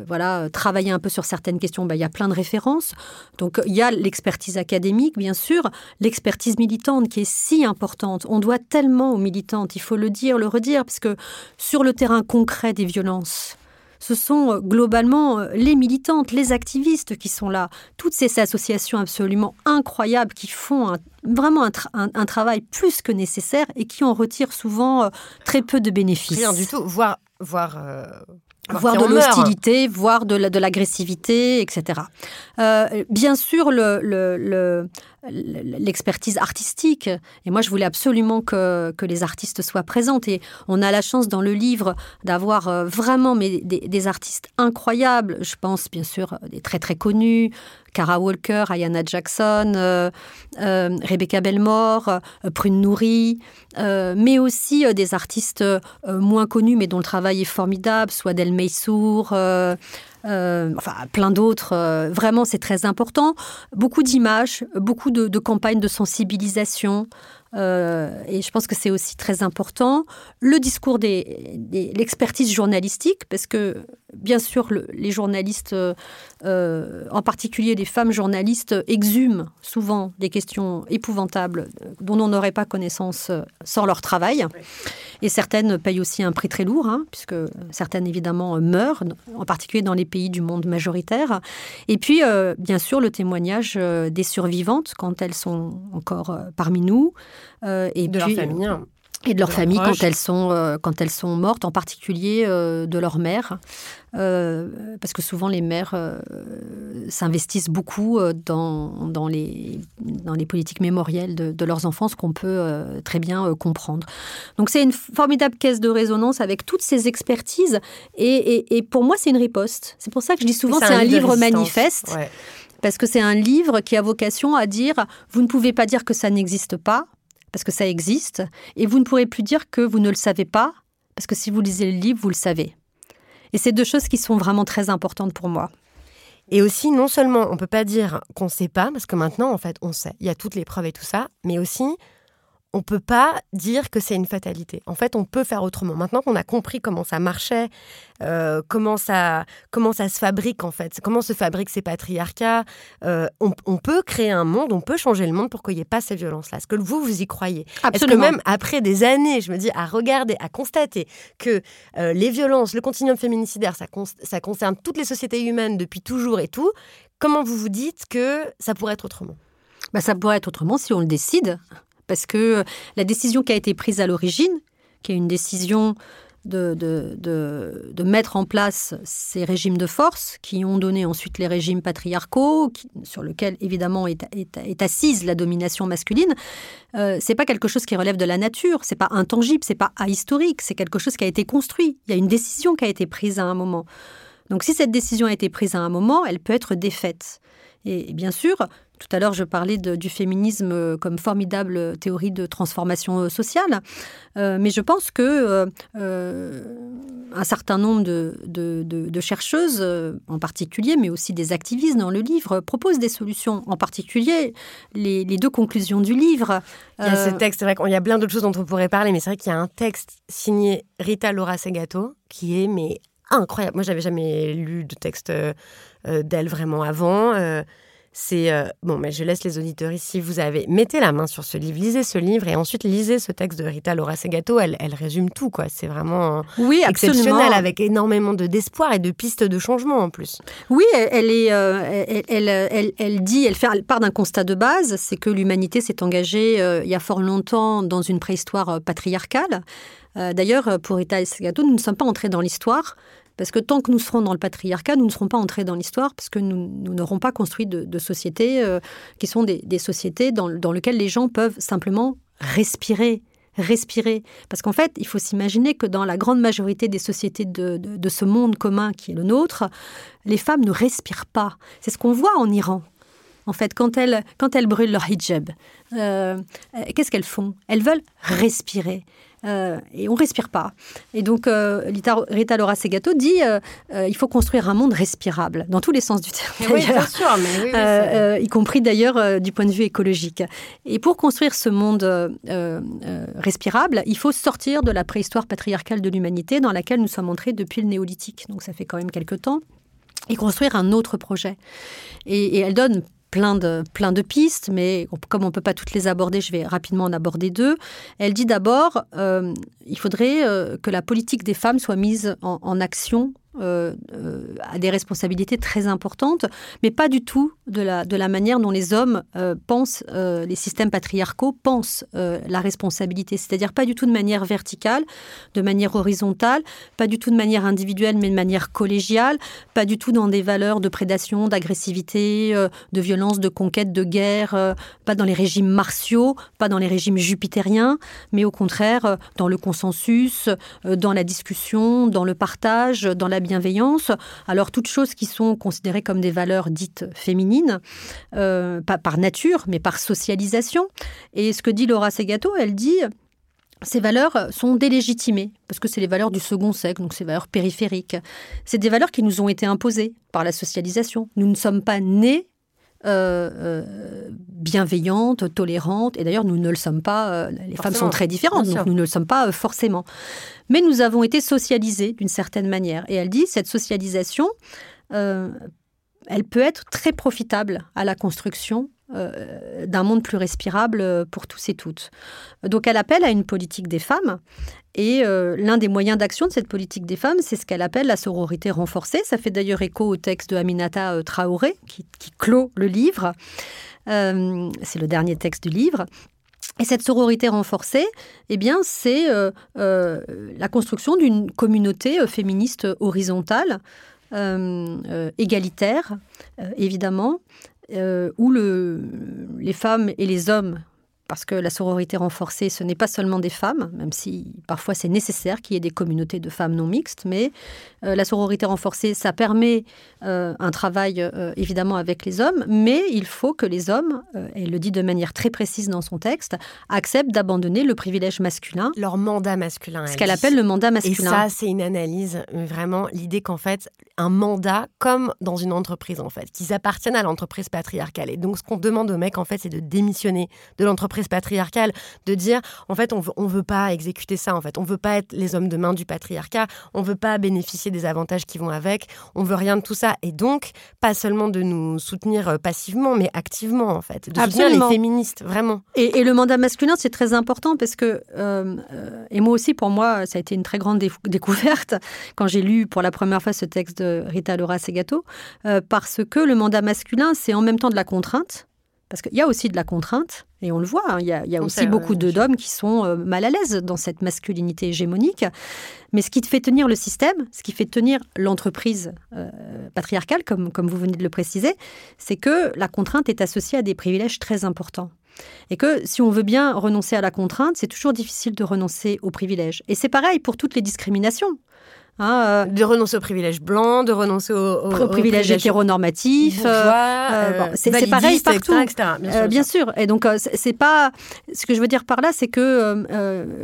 voilà, travailler un peu sur certaines questions, ben, il y a plein de références. Donc il y a l'expertise académique, bien sûr, l'expertise militante qui est si importante. On doit tellement aux militantes, il faut le dire, le redire, parce que sur le terrain concret des violences, ce sont euh, globalement euh, les militantes, les activistes qui sont là. Toutes ces associations absolument incroyables qui font vraiment un, travail plus que nécessaire et qui en retirent souvent euh, très peu de bénéfices. Rien du tout, voire, voire voire de l'hostilité, voire de l'agressivité, etc. Euh, bien sûr, l'expertise le, artistique, et moi je voulais absolument que, que, les artistes soient présents, et on a la chance dans le livre d'avoir euh, vraiment mais, des, artistes incroyables, je pense bien sûr des très très connus, Cara Walker, Ayana Jackson, euh, Rebecca Belmore, Prune Nourri, mais aussi des artistes moins connus mais dont le travail est formidable, soit Del Meissour, euh, euh, enfin plein d'autres. Euh, vraiment, c'est très important. Beaucoup d'images, beaucoup de, campagnes de sensibilisation. Et je pense que c'est aussi très important. Le discours des, l'expertise journalistique, parce que bien sûr, les journalistes, en particulier les femmes journalistes, exhument souvent des questions épouvantables dont on n'aurait pas connaissance sans leur travail. Et certaines payent aussi un prix très lourd, hein, puisque certaines évidemment meurent, en particulier dans les pays du monde majoritaire. Et puis, euh, bien sûr, le témoignage euh, des survivantes quand elles sont encore euh, parmi nous. Et de leur famille. Hein et de leur famille quand elles sont euh, quand elles sont mortes, en particulier euh, de leur mère, euh, parce que souvent les mères s'investissent beaucoup dans, dans, les dans les politiques mémorielles de, de leurs enfants, ce qu'on peut très bien comprendre. Donc c'est une formidable caisse de résonance avec toutes ces expertises, et, et, pour moi c'est une riposte. C'est pour ça que je dis souvent c'est un, livre manifeste. Parce que c'est un livre qui a vocation à dire, vous ne pouvez pas dire que ça n'existe pas, parce que ça existe, et vous ne pourrez plus dire que vous ne le savez pas, parce que si vous lisez le livre, vous le savez. Et c'est deux choses qui sont vraiment très importantes pour moi. Et aussi, non seulement on ne peut pas dire qu'on ne sait pas, parce que maintenant, en fait, on sait, il y a toutes les preuves et tout ça, mais aussi, on peut pas dire que c'est une fatalité. En fait, on peut faire autrement. Maintenant qu'on a compris comment ça marchait, euh, comment ça comment ça se fabrique en fait, comment se fabriquent ces patriarcats, euh, on, peut créer un monde, on peut changer le monde pour qu'il n'y ait pas ces violences-là. Est-ce que vous vous y croyez? Est-ce que même après des années, je me dis à regarder, à constater que euh, les violences, le continuum féminicidaire, ça, ça concerne toutes les sociétés humaines depuis toujours et tout. Comment vous vous dites que ça pourrait être autrement? Bah, ça pourrait être autrement si on le décide parce que la décision qui a été prise à l'origine, qui est une décision de, de, mettre en place ces régimes de force qui ont donné ensuite les régimes patriarcaux, sur lesquels évidemment est, est, assise la domination masculine, euh, c'est pas quelque chose qui relève de la nature, c'est pas intangible, c'est pas ahistorique, c'est quelque chose qui a été construit. Il y a une décision qui a été prise à un moment. Donc si cette décision a été prise à un moment, elle peut être défaite. Et bien sûr, tout à l'heure, je parlais du féminisme comme formidable théorie de transformation sociale, euh, mais je pense que euh, un certain nombre de, chercheuses, en particulier, mais aussi des activistes dans le livre, proposent des solutions. En particulier, les, deux conclusions du livre. Il y a ce euh, texte, c'est vrai qu'il y a plein d'autres choses dont on pourrait parler, mais c'est vrai qu'il y a un texte signé Rita Laura Segato qui est mais incroyable. Moi, j'avais jamais lu de texte d'elle vraiment avant. C'est euh, bon, mais je laisse les auditeurs ici. Vous avez mettez la main sur ce livre, lisez ce livre et ensuite lisez ce texte de Rita Laura Segato. Elle, elle résume tout, quoi. C'est vraiment oui, exceptionnel avec énormément de d'espoir et de pistes de changement en plus. Oui, elle est, euh, elle, elle, elle, dit, elle, fait, part d'un constat de base, c'est que l'humanité s'est engagée euh, il y a fort longtemps dans une préhistoire patriarcale. D'ailleurs, pour Rita Segato, nous ne sommes pas entrés dans l'histoire. Parce que tant que nous serons dans le patriarcat, nous ne serons pas entrés dans l'histoire, parce que nous n'aurons pas construit de, sociétés euh, qui sont des, sociétés dans, lesquelles les gens peuvent simplement respirer. Respirer. Parce qu'en fait, il faut s'imaginer que dans la grande majorité des sociétés de, ce monde commun qui est le nôtre, les femmes ne respirent pas. C'est ce qu'on voit en Iran en fait, quand elles, quand elles brûlent leur hijab. Euh, euh, qu'est-ce qu'elles font? Elles veulent respirer. Euh, et on respire pas. Et donc, euh, Rita, Laura Segato dit euh, il faut construire un monde respirable, dans tous les sens du terme. Oui, bien sûr, mais y compris d'ailleurs du point de vue écologique. Et pour construire ce monde respirable, il faut sortir de la préhistoire patriarcale de l'humanité dans laquelle nous sommes entrés depuis le néolithique. Donc, ça fait quand même quelques temps et construire un autre projet. Et, et elle donne plein de, plein de pistes, mais comme on ne peut pas toutes les aborder, je vais rapidement en aborder deux. Elle dit d'abord, euh, il faudrait euh, que la politique des femmes soit mise en, action a des responsabilités très importantes, mais pas du tout de la, de la manière dont les hommes pensent, les systèmes patriarcaux pensent la responsabilité, c'est-à-dire pas du tout de manière verticale, de manière horizontale, pas du tout de manière individuelle, mais de manière collégiale, pas du tout dans des valeurs de prédation, d'agressivité, de violence, de conquête, de guerre, pas dans les régimes martiaux, pas dans les régimes jupitériens, mais au contraire dans le consensus, dans la discussion, dans le partage, dans la bienveillance. Alors toutes choses qui sont considérées comme des valeurs dites féminines, pas par nature, mais par socialisation. Et ce que dit Laura Segato, elle dit ces valeurs sont délégitimées, parce que c'est les valeurs du second siècle, donc ces valeurs périphériques. C'est des valeurs qui nous ont été imposées par la socialisation. Nous ne sommes pas nés euh, euh, bienveillantes, tolérantes, et d'ailleurs nous ne le sommes pas, euh, les femmes sont très différentes, donc nous ne le sommes pas forcément. Mais nous avons été socialisés d'une certaine manière. Et elle dit, cette socialisation, elle peut être très profitable à la construction euh, d'un monde plus respirable euh, pour tous et toutes. Donc elle appelle à une politique des femmes. Et euh, l'un des moyens d'action de cette politique des femmes, c'est ce qu'elle appelle la sororité renforcée. Ça fait d'ailleurs écho au texte de Aminata Traoré, qui, clôt le livre. c'est le dernier texte du livre. Et cette sororité renforcée, eh bien, c'est la construction d'une communauté féministe horizontale, égalitaire, évidemment, euh, où le, les femmes et les hommes parce que la sororité renforcée, ce n'est pas seulement des femmes, même si parfois c'est nécessaire qu'il y ait des communautés de femmes non mixtes, mais euh, la sororité renforcée, ça permet euh, un travail euh, évidemment avec les hommes, mais il faut que les hommes, et elle le dit de manière très précise dans son texte, acceptent d'abandonner le privilège masculin. Leur mandat masculin. Ce qu'elle appelle le mandat masculin. Et ça, c'est une analyse, vraiment, l'idée qu'en fait, un mandat, comme dans une entreprise en fait, qu'ils appartiennent à l'entreprise patriarcale. Et donc, ce qu'on demande aux mecs, en fait, c'est de démissionner de l'entreprise patriarcale, de dire en fait on veut, on veut pas exécuter ça, en fait. On veut pas être les hommes de main du patriarcat, on veut pas bénéficier des avantages qui vont avec, on veut rien de tout ça. Et donc pas seulement de nous soutenir euh, passivement, mais activement en fait, de soutenir les féministes vraiment. Et, le mandat masculin c'est très important parce que euh, euh, et moi aussi pour moi ça a été une très grande découverte quand j'ai lu pour la première fois ce texte de Rita Laura Segato parce que le mandat masculin c'est en même temps de la contrainte parce qu'il y a aussi de la contrainte, et on le voit, hein, il y a, aussi beaucoup d'hommes qui sont euh, mal à l'aise dans cette masculinité hégémonique. Mais ce qui fait tenir le système, ce qui fait tenir l'entreprise euh, patriarcale, comme, comme vous venez de le préciser, c'est que la contrainte est associée à des privilèges très importants. Et que si on veut bien renoncer à la contrainte, c'est toujours difficile de renoncer aux privilèges. Et c'est pareil pour toutes les discriminations. Hein, euh, de renoncer aux privilèges blancs, de renoncer aux, privilèges hétéronormatifs. Euh, euh, c'est pareil partout. bien, sûr, Et donc, c'est pas. Ce que je veux dire par là, c'est que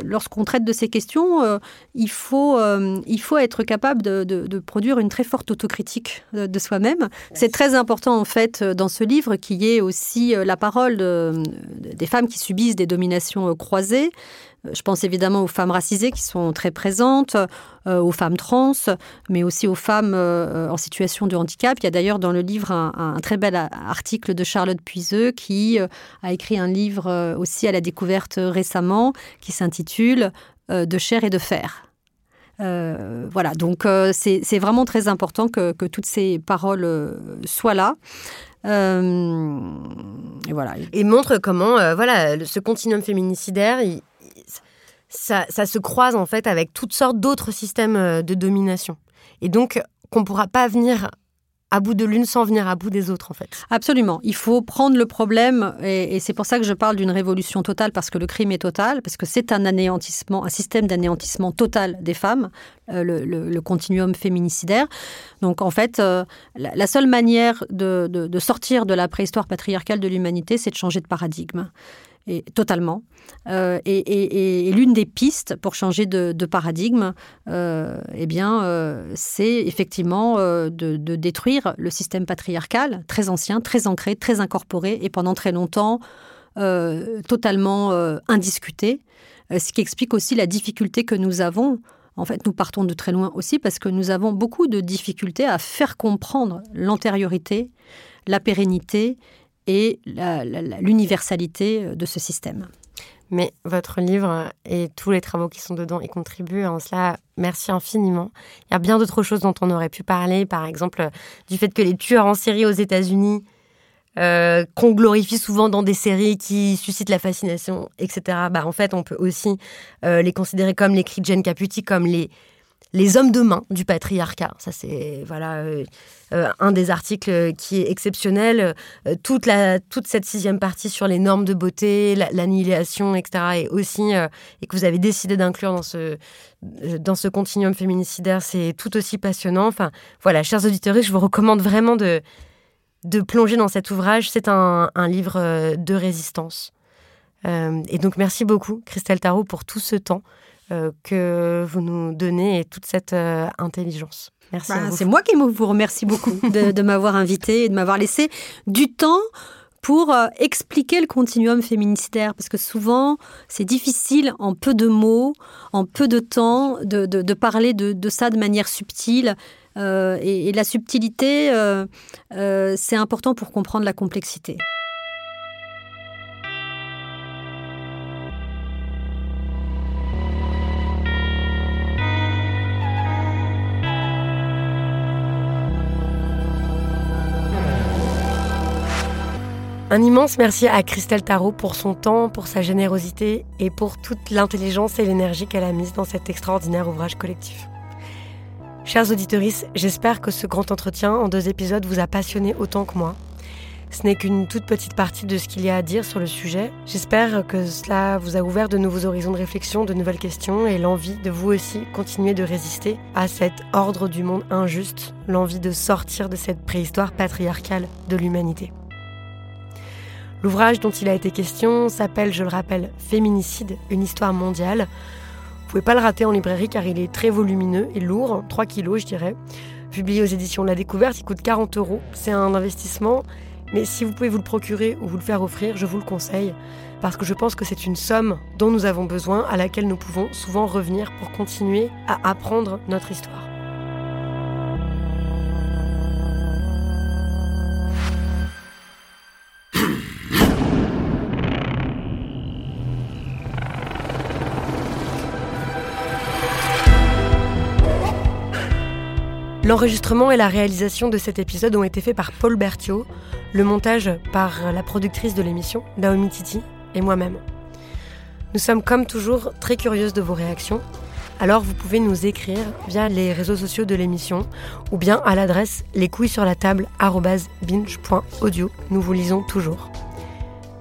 lorsqu'on traite de ces questions, il, faut, il faut être capable de, produire une très forte autocritique de, soi-même. C'est très important, en fait, dans ce livre, qu'il y ait aussi la parole des femmes qui subissent des dominations croisées. Je pense évidemment aux femmes racisées qui sont très présentes, euh, aux femmes trans, mais aussi aux femmes euh, en situation de handicap. Il y a d'ailleurs dans le livre un, très bel article de Charlotte Puiseux qui euh, a écrit un livre aussi à la découverte récemment qui s'intitule De chair et de fer. voilà, donc c'est vraiment très important que, toutes ces paroles soient là. et voilà. Et montre comment, voilà, ce continuum féminicidaire, ça, se croise en fait avec toutes sortes d'autres systèmes euh, de domination. Et donc, qu'on ne pourra pas venir à bout de l'une sans venir à bout des autres, en fait. Absolument. Il faut prendre le problème, et, c'est pour ça que je parle d'une révolution totale, parce que le crime est total, parce que c'est un anéantissement, un système d'anéantissement total des femmes, euh, le, continuum féminicidaire. Donc, en fait, euh, la, seule manière de sortir de la préhistoire patriarcale de l'humanité, c'est de changer de paradigme et, totalement. Euh, et, l'une des pistes pour changer de, paradigme, euh, eh bien, euh, c'est effectivement de, détruire le système patriarcal, très ancien, très ancré, très incorporé et pendant très longtemps totalement indiscuté. ce qui explique aussi la difficulté que nous avons en fait, nous partons de très loin aussi parce que nous avons beaucoup de difficultés à faire comprendre l'antériorité, la pérennité et l'universalité de ce système. mais votre livre et tous les travaux qui sont dedans y contribuent. En cela, merci infiniment. Il y a bien d'autres choses dont on aurait pu parler, par exemple du fait que les tueurs en série aux États-Unis, euh, qu'on glorifie souvent dans des séries qui suscitent la fascination, etc. Bah, en fait, on peut aussi euh, les considérer comme les cris de Jane comme les les hommes de main du patriarcat. Ça, c'est voilà euh, euh, un des articles qui est exceptionnel. Euh, toute, la, toute cette sixième partie sur les normes de beauté, l'annihilation, etc. Et aussi, et que vous avez décidé d'inclure dans ce, dans ce continuum féminicidaire, c'est tout aussi passionnant. Enfin, voilà, chers auditeurs, je vous recommande vraiment de, de plonger dans cet ouvrage. C'est un, un livre de résistance. et donc, merci beaucoup, Christelle Tarot, pour tout ce temps. Euh, que vous nous donnez et toute cette euh, intelligence. Merci. Bah, c'est moi qui vous remercie beaucoup de, m'avoir invité et de m'avoir laissé du temps pour euh, expliquer le continuum féminicidaire, parce que souvent, c'est difficile en peu de mots, en peu de temps, de, parler de, ça de manière subtile. et, la subtilité, c'est important pour comprendre la complexité. Un immense merci à Christelle Tarot pour son temps, pour sa générosité et pour toute l'intelligence et l'énergie qu'elle a mise dans cet extraordinaire ouvrage collectif. Chers auditeurs, j'espère que ce grand entretien en deux épisodes vous a passionné autant que moi. Ce n'est qu'une toute petite partie de ce qu'il y a à dire sur le sujet. J'espère que cela vous a ouvert de nouveaux horizons de réflexion, de nouvelles questions et l'envie de vous aussi continuer de résister à cet ordre du monde injuste, l'envie de sortir de cette préhistoire patriarcale de l'humanité. L'ouvrage dont il a été question s'appelle, je le rappelle, Féminicide, une histoire mondiale. Vous pouvez pas le rater en librairie car il est très volumineux et lourd, 3 kilos je dirais. Publié aux éditions La Découverte, il coûte 40 euros. C'est un investissement, mais si vous pouvez vous le procurer ou vous le faire offrir, je vous le conseille parce que je pense que c'est une somme dont nous avons besoin, à laquelle nous pouvons souvent revenir pour continuer à apprendre notre histoire. L'enregistrement et la réalisation de cet épisode ont été faits par Paul Berthiaud, le montage par la productrice de l'émission, Naomi Titi, et moi-même. Nous sommes comme toujours très curieuses de vos réactions, alors vous pouvez nous écrire via les réseaux sociaux de l'émission ou bien à l'adresse les couilles sur la table binge.audio. Nous vous lisons toujours.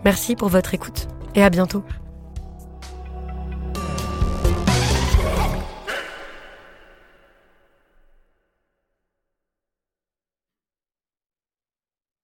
Merci pour votre écoute et à bientôt.